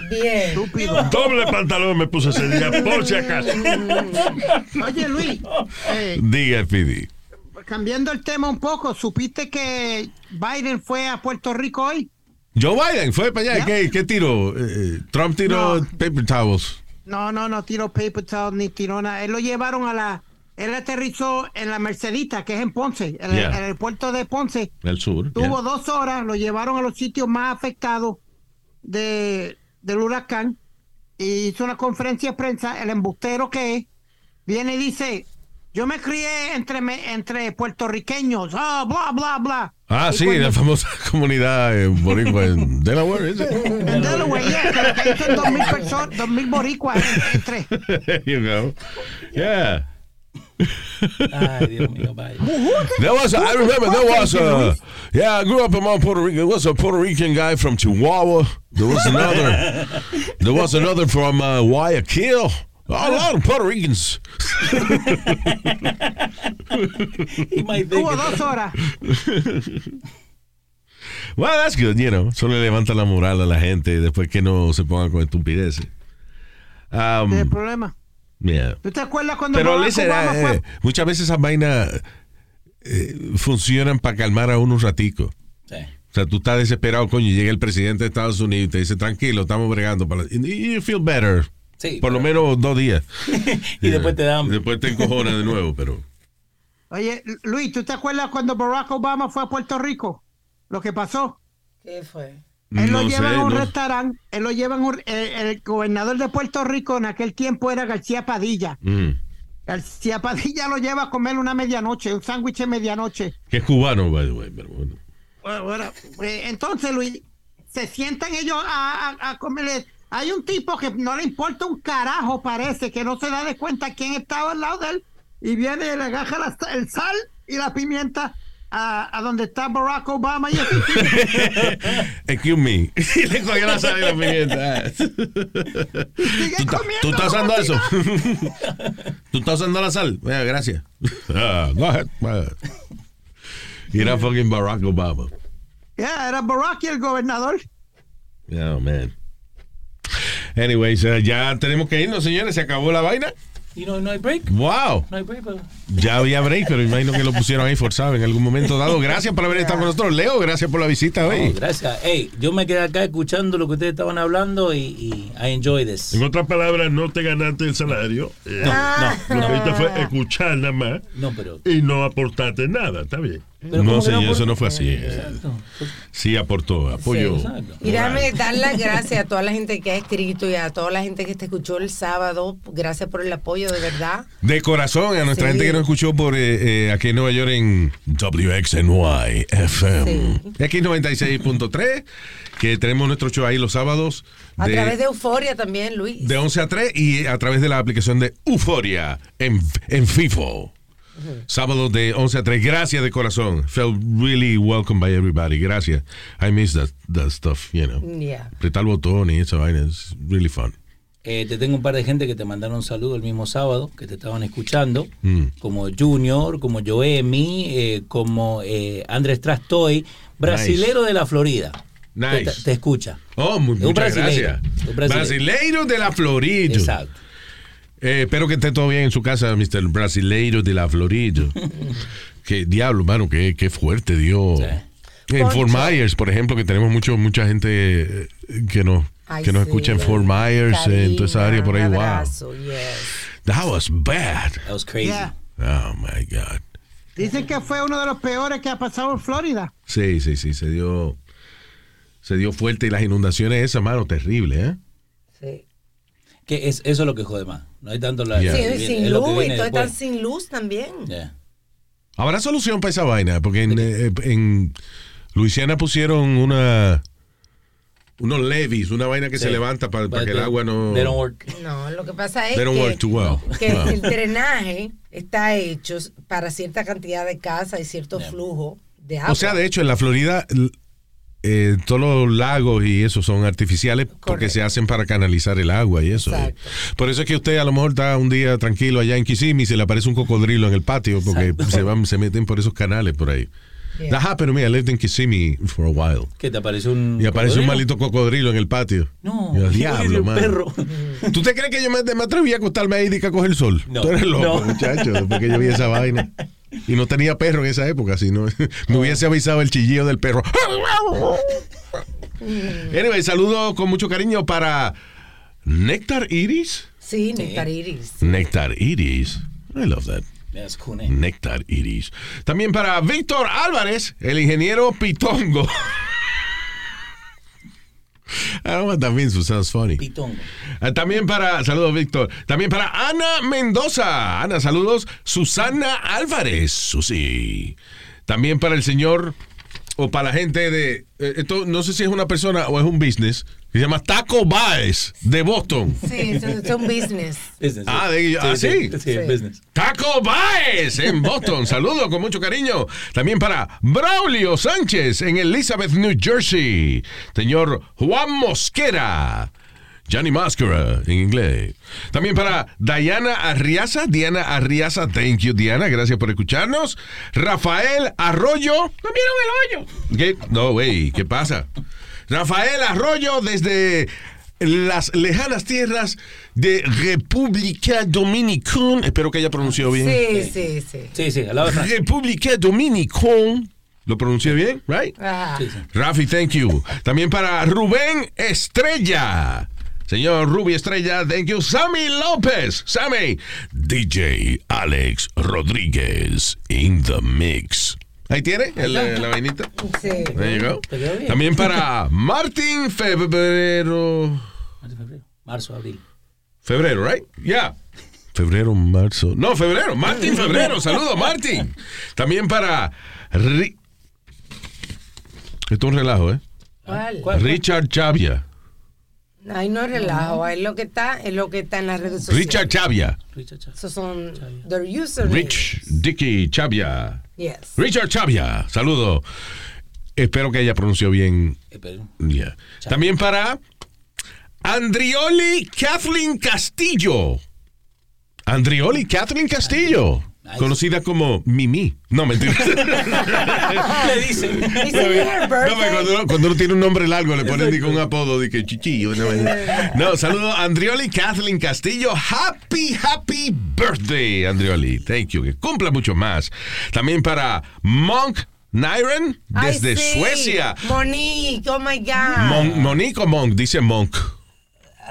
Bien. Estúpido. Doble pantalón me puse ese día, por si acaso. Oye, Luis, eh, Diga, Speedy. cambiando el tema un poco, ¿supiste que Biden fue a Puerto Rico hoy? Joe Biden fue para allá. Ya. ¿Qué, qué tiró? Eh, eh, Trump tiró No. paper towels. No, no, no tiró paper towel ni tiró nada. Él lo llevaron a la. Él aterrizó en la Mercedita, que es en Ponce, en, el- Yeah. en el puerto de Ponce. Del sur. Tuvo yeah. dos horas, lo llevaron a los sitios más afectados de, del huracán y hizo una conferencia de prensa. El embustero que es, viene y dice: Yo me crié entre, me- entre puertorriqueños, ah, bla, bla, bla. Ah, Y sí, cuando- la famosa (laughs) comunidad eh, boricua en Delaware. ¿es? En Delaware, yeah, pero que ahí son dos mil personas, dos mil boricuas entre. There (laughs) you go. Yeah. Ay, Dios mío, vaya. There was, a, I remember there was a, yeah, I grew up among Puerto Rican. There was a Puerto Rican guy from Chihuahua. There was another, (laughs) there was another from uh, Guayaquil. A lot of Puerto Ricans. (laughs) It- dos horas. Well, that's good, you know. Eso le levanta la moral a la gente después que no se pongan con estupideces. Um, El problema. yeah. ¿Tú te acuerdas cuando Pero Barack Obama eh, fue- eh, muchas veces esas vainas eh, funcionan para calmar a uno un ratico. Sí. O sea, tú estás desesperado, coño, y llega el presidente de Estados Unidos y te dice, tranquilo, estamos bregando. Para... y You feel better. Sí, Por lo menos dos días. (laughs) Y después te dan. Después te encojonas de nuevo, pero... Oye, Luis, ¿tú te acuerdas cuando Barack Obama fue a Puerto Rico? Lo que pasó. ¿Qué fue? Él lo no lleva sé, a un no. restaurante, él lo lleva en un, eh, el gobernador de Puerto Rico en aquel tiempo era García Padilla. Mm. García Padilla lo lleva a comer una medianoche, un sándwich de medianoche. Que es cubano, by the way, pero bueno. Bueno, bueno, eh, entonces, Luis, se sientan ellos a, a, a comer. Hay un tipo que no le importa un carajo, parece, que no se da de cuenta quién estaba al lado de él. Y viene y le agaja la el sal y la pimienta a, a donde está Barack Obama. Y así, (laughs) Excuse me. (laughs) Y le cogió la sal y la pimienta. ¿Tú, tú estás usando eso? (laughs) ¿Tú estás usando la sal? Bueno, gracias. Ah, go ahead. go ahead. Y era fucking Barack Obama. Yeah, era Barack y el gobernador. Oh, man. Anyways, eh, ya tenemos que irnos, señores. Se acabó la vaina. Y no, no hay break. Wow. No hay break, pero. Ya había break, pero imagino que lo pusieron ahí forzado en algún momento dado. Gracias por haber estado con nosotros. Leo, gracias por la visita No, hoy. gracias. Hey, yo me quedé acá escuchando lo que ustedes estaban hablando y, y I enjoy this. En otras palabras, no te ganaste el salario. Eh, No, Lo no, que no. hiciste fue escuchar nada más No, pero. y no aportaste nada. Está bien. Pero No, ¿cómo que señor, eso no fue así. Exacto. Sí, aportó. Sí, exacto. Y dame dar las (laughs) gracias a toda la gente que ha escrito y a toda la gente que te escuchó el sábado. Gracias por el apoyo, de verdad. De corazón, a nuestra Sí. gente que nos escuchó por eh, eh, aquí en Nueva York en WXNY FM. Sí. Aquí 96.3, que tenemos nuestro show ahí los sábados. A través de Euforia también, Luis. de 11 a 3 y a través de la aplicación de Euforia en, en FIFO. Sábado de 11 a 3. Gracias de corazón. Felt really welcome by everybody. Gracias. I miss that, that stuff, you know. Yeah. Apretar el botón y esa vaina es really fun. Eh, te tengo un par de gente que te mandaron un saludo el mismo sábado, que te estaban escuchando, Mm. como Junior, como Joemi, eh, como eh, Andrés Trastoy, brasilero de la Florida. Nice. Te, te escucha. Oh, mu- Es un muchas brasileiro. gracias. Un brasileiro. Brasileiro de la Florida. Exacto. Eh, espero que esté todo bien en su casa, Mr. Brasileiro de la Florida. (laughs) qué diablo, mano, qué, qué fuerte dio. Sí. En. Fort Myers, por ejemplo, que tenemos mucho, mucha gente eh, que nos, Ay, que nos sí. escucha en Fort Myers, en toda esa área por ahí. Un Wow. abrazo, yes. That was bad. That was crazy. Yeah. Oh my God. Dicen que fue uno de los peores que ha pasado en Florida. Sí, sí, sí, se dio, se dio fuerte y las inundaciones esa mano terrible, ¿eh? Sí. Que es, eso es lo que jode más. No hay tanto la. Yeah. Sí, es sin luz, y todo están sin luz también. Yeah. Habrá solución para esa vaina, porque en, eh, en Luisiana pusieron una unos levees, una vaina que Sí. se levanta para, But que el agua no They don't work. No, lo que pasa es they don't que, work too well. que No. el drenaje está hecho para cierta cantidad de casas y cierto Yeah. flujo de agua. O sea, de hecho, en la Florida eh, todos los lagos y eso son artificiales porque se hacen para canalizar el agua y eso. Exacto. Por eso es que usted a lo mejor está un día tranquilo allá en Kissimmee y se le aparece un cocodrilo en el patio porque Exacto. se van, se meten por esos canales por ahí. Yeah. That happened to me. I lived in Kissimmee for a while. Que te apareció un. Y apareció un maldito cocodrilo en el patio. No. Yo, diablo, man. perro. ¿Tú te crees que yo me, me atreví a acostarme ahí y a coger el sol? No. Tú eres loco, No. muchacho, después que yo vi esa vaina. (laughs) Y no tenía perro en esa época, si no, (laughs) me hubiese avisado el chillido del perro. anyway, saludo con mucho cariño para Nectar Iris. Sí, Nectar Iris. Nectar Iris. I love that. That's cool name. Nectar Iris. También para Víctor Álvarez, el ingeniero Pitongo. (laughs) Want that means, it sounds funny. Pitongo. Ah, También para, saludos Víctor. También para Ana Mendoza. Ana, saludos. Susana Álvarez, Susi. También para el señor, o para la gente de, eh, esto no sé si es una persona o es un business, que se llama Taco Baez, de Boston. Sí, es un business. Ah, Business. de- ah, sí. Sí, Sí. business. Taco Baez en Boston. (laughs) Saludos con mucho cariño. También para Braulio Sánchez en Elizabeth, New Jersey. Señor Juan Mosquera. Johnny Mascara en inglés. También para Diana Arriaza. Diana Arriaza, thank you, Diana. Gracias por escucharnos. Rafael Arroyo. ¿No vieron el hoyo? ¿Qué? No, güey, ¿qué pasa? Rafael Arroyo desde las lejanas tierras de República Dominicana. Espero que haya pronunciado bien. Sí, sí, sí. Sí, sí, al lado de. República Dominicana. ¿Lo pronuncié bien? Right? Ah, Sí, sí. Rafi, thank you. También para Rubén Estrella. Señor Ruby Estrella, thank you. Sammy López. Sammy. DJ Alex Rodríguez in the mix. Ahí tiene el- la vainita. sí. There you go. Te quedó bien. También para Martín Febrero. Marzo, febrero. Marzo, abril. Febrero, right? Yeah. Febrero, marzo. No, febrero. Martín Febrero. Saludos, Martín. También para Ri- Esto es un relajo, ¿eh? ¿Cuál? ¿Cuál? Richard Chavia. Ay, no es relajo, es lo que está, es lo que está en las redes sociales. Richard Chavia. Esos son the usernames. Rich Dicky Chavia. Yes. Richard Chavia. Saludo. Espero que haya pronunciado bien. Eh, pero- Yeah. También para Andrioli Kathleen Castillo. Andrioli Kathleen Castillo. Conocida como Mimi. No, mentira. (laughs) Le dicen. No, cuando, uno, cuando uno tiene un nombre largo le ponen digo, un apodo de que chichillo. No, no saludo a Andrioli Kathleen Castillo. Happy, happy birthday, Andrioli. Thank you. Que cumpla mucho más. También para Monk Nyren Ay, desde sí. Suecia. Monique, oh my God. Mon- Monique o Monk, dice Monk.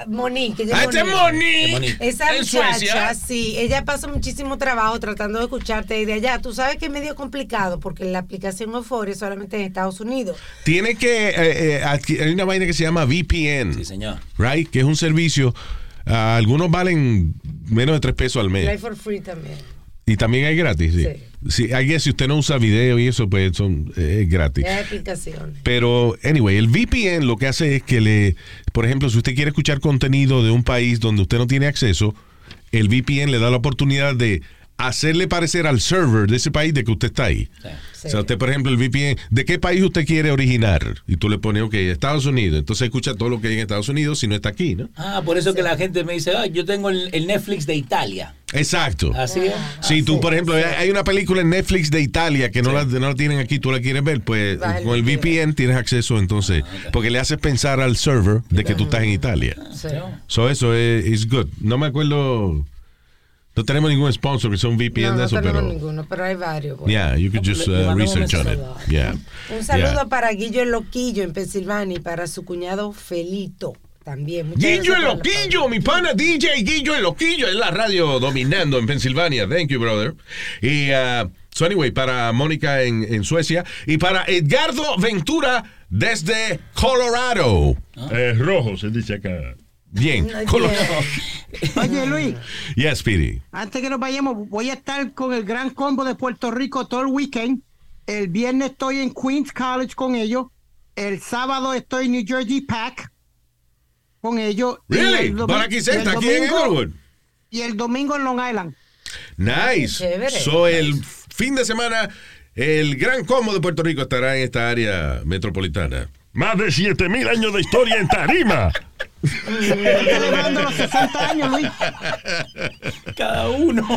Monique. ella ¡Ah, es este es Monique. Esa En muchacha, Suecia. sí, ella pasó muchísimo trabajo tratando de escucharte de allá. Tú sabes que es medio complicado porque la aplicación Euphoria es solamente en Estados Unidos. Tiene que. eh, eh, adqui- hay una vaina que se llama VPN. Sí, señor. Right? Que es un servicio. ah, algunos valen menos de 3 pesos al mes. Play for free también. Y también hay gratis, sí. Sí. Sí, I guess si usted no usa video y eso, pues son eh, es gratis. Aplicaciones. Pero, anyway, el VPN lo que hace es que le, por ejemplo, si usted quiere escuchar contenido de un país donde usted no tiene acceso, el VPN le da la oportunidad de hacerle parecer al server de ese país de que usted está ahí. Sí. Sí. O sea, usted, por ejemplo, el VPN, ¿de qué país usted quiere originar? Y tú le pones, ok, Estados Unidos. Entonces escucha todo lo que hay en Estados Unidos si no está aquí, ¿no? Ah, por eso que la gente me dice, ah, yo tengo el, el Netflix de Italia. Exacto. Así es. Si tú, por ejemplo, sí. hay- una película en Netflix de Italia que no, la, no la tienen aquí, tú la quieres ver, pues con el VPN tienes acceso entonces, porque le haces pensar al server de que tú estás en Italia. Sí. So eso es is good. No me acuerdo, no tenemos ningún sponsor que sea un VPN No, de no tenemos pero ninguno, pero hay varios. bueno. yeah, you could just uh, research on it. Yeah. Un saludo Yeah. para Guillo el Loquillo en Pensilvania y para su cuñado Felito. También. Muchas Guillo el Loquillo, mi pana DJ Guillo el Loquillo, es la radio dominando en Pensilvania. Thank you, brother. Y, uh, so anyway, para Mónica en, en Suecia y para Edgardo Ventura desde Colorado. Eh, rojo se dice acá. Bien, Ay, Colorado. Oye, Luis, Yes, Speedy. antes que nos vayamos, voy a estar con el gran combo de Puerto Rico todo el weekend. El viernes estoy en Queens College con ellos. El sábado estoy en New Jersey Pack con ellos. Really? Para aquí cerca, aquí en domingo- Inglewood. Y el domingo en Long Island. Nice. So, el fin de semana, el gran combo de Puerto Rico estará en esta área metropolitana. Más de 7000 años de historia en tarima. Celebrando los 60 años, Luis. Cada uno.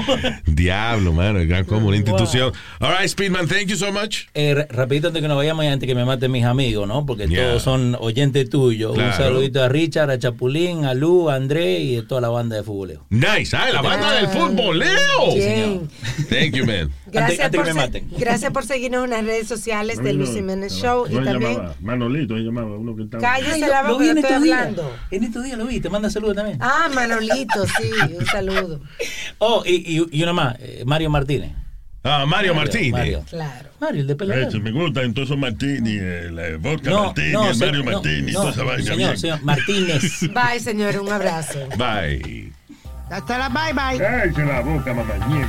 Diablo, mano, el gran combo, una institución. All right, Speedman, thank you so much. Eh, ra- rapidito antes que nos vayamos y antes que me maten mis amigos, ¿no? Porque Yeah. todos son oyentes tuyos. Claro. Un saludito a Richard, a Chapulín, a Lu, a André y a toda la banda de futboleo. Nice, ah, la banda del fútbol, Leo. Bien. Thank you, man. Gracias, antes por me se- maten. (laughs) gracias por seguirnos en las redes sociales de Luis Jiménez Show y No también llamaba Manolito, se llamaba uno que estaba. cállese la boca, yo estoy hablando. En estos días lo vi, te manda saludos también. Ah, Manolito, sí, un saludo. (laughs) Oh, y, y, y una más, eh, Mario Martínez. Ah, Mario Martínez. Mario. Claro. Mario, el de pelea. Ese me gusta, entonces Martini, el eh, vodka No, Martini, no, el se- Mario no, Martini, no, toda esa vaina. señor, bien. señor, Martínez. (laughs) Bye, señor, un abrazo. Bye. Hasta la bye bye. Cállese la boca, mamañema.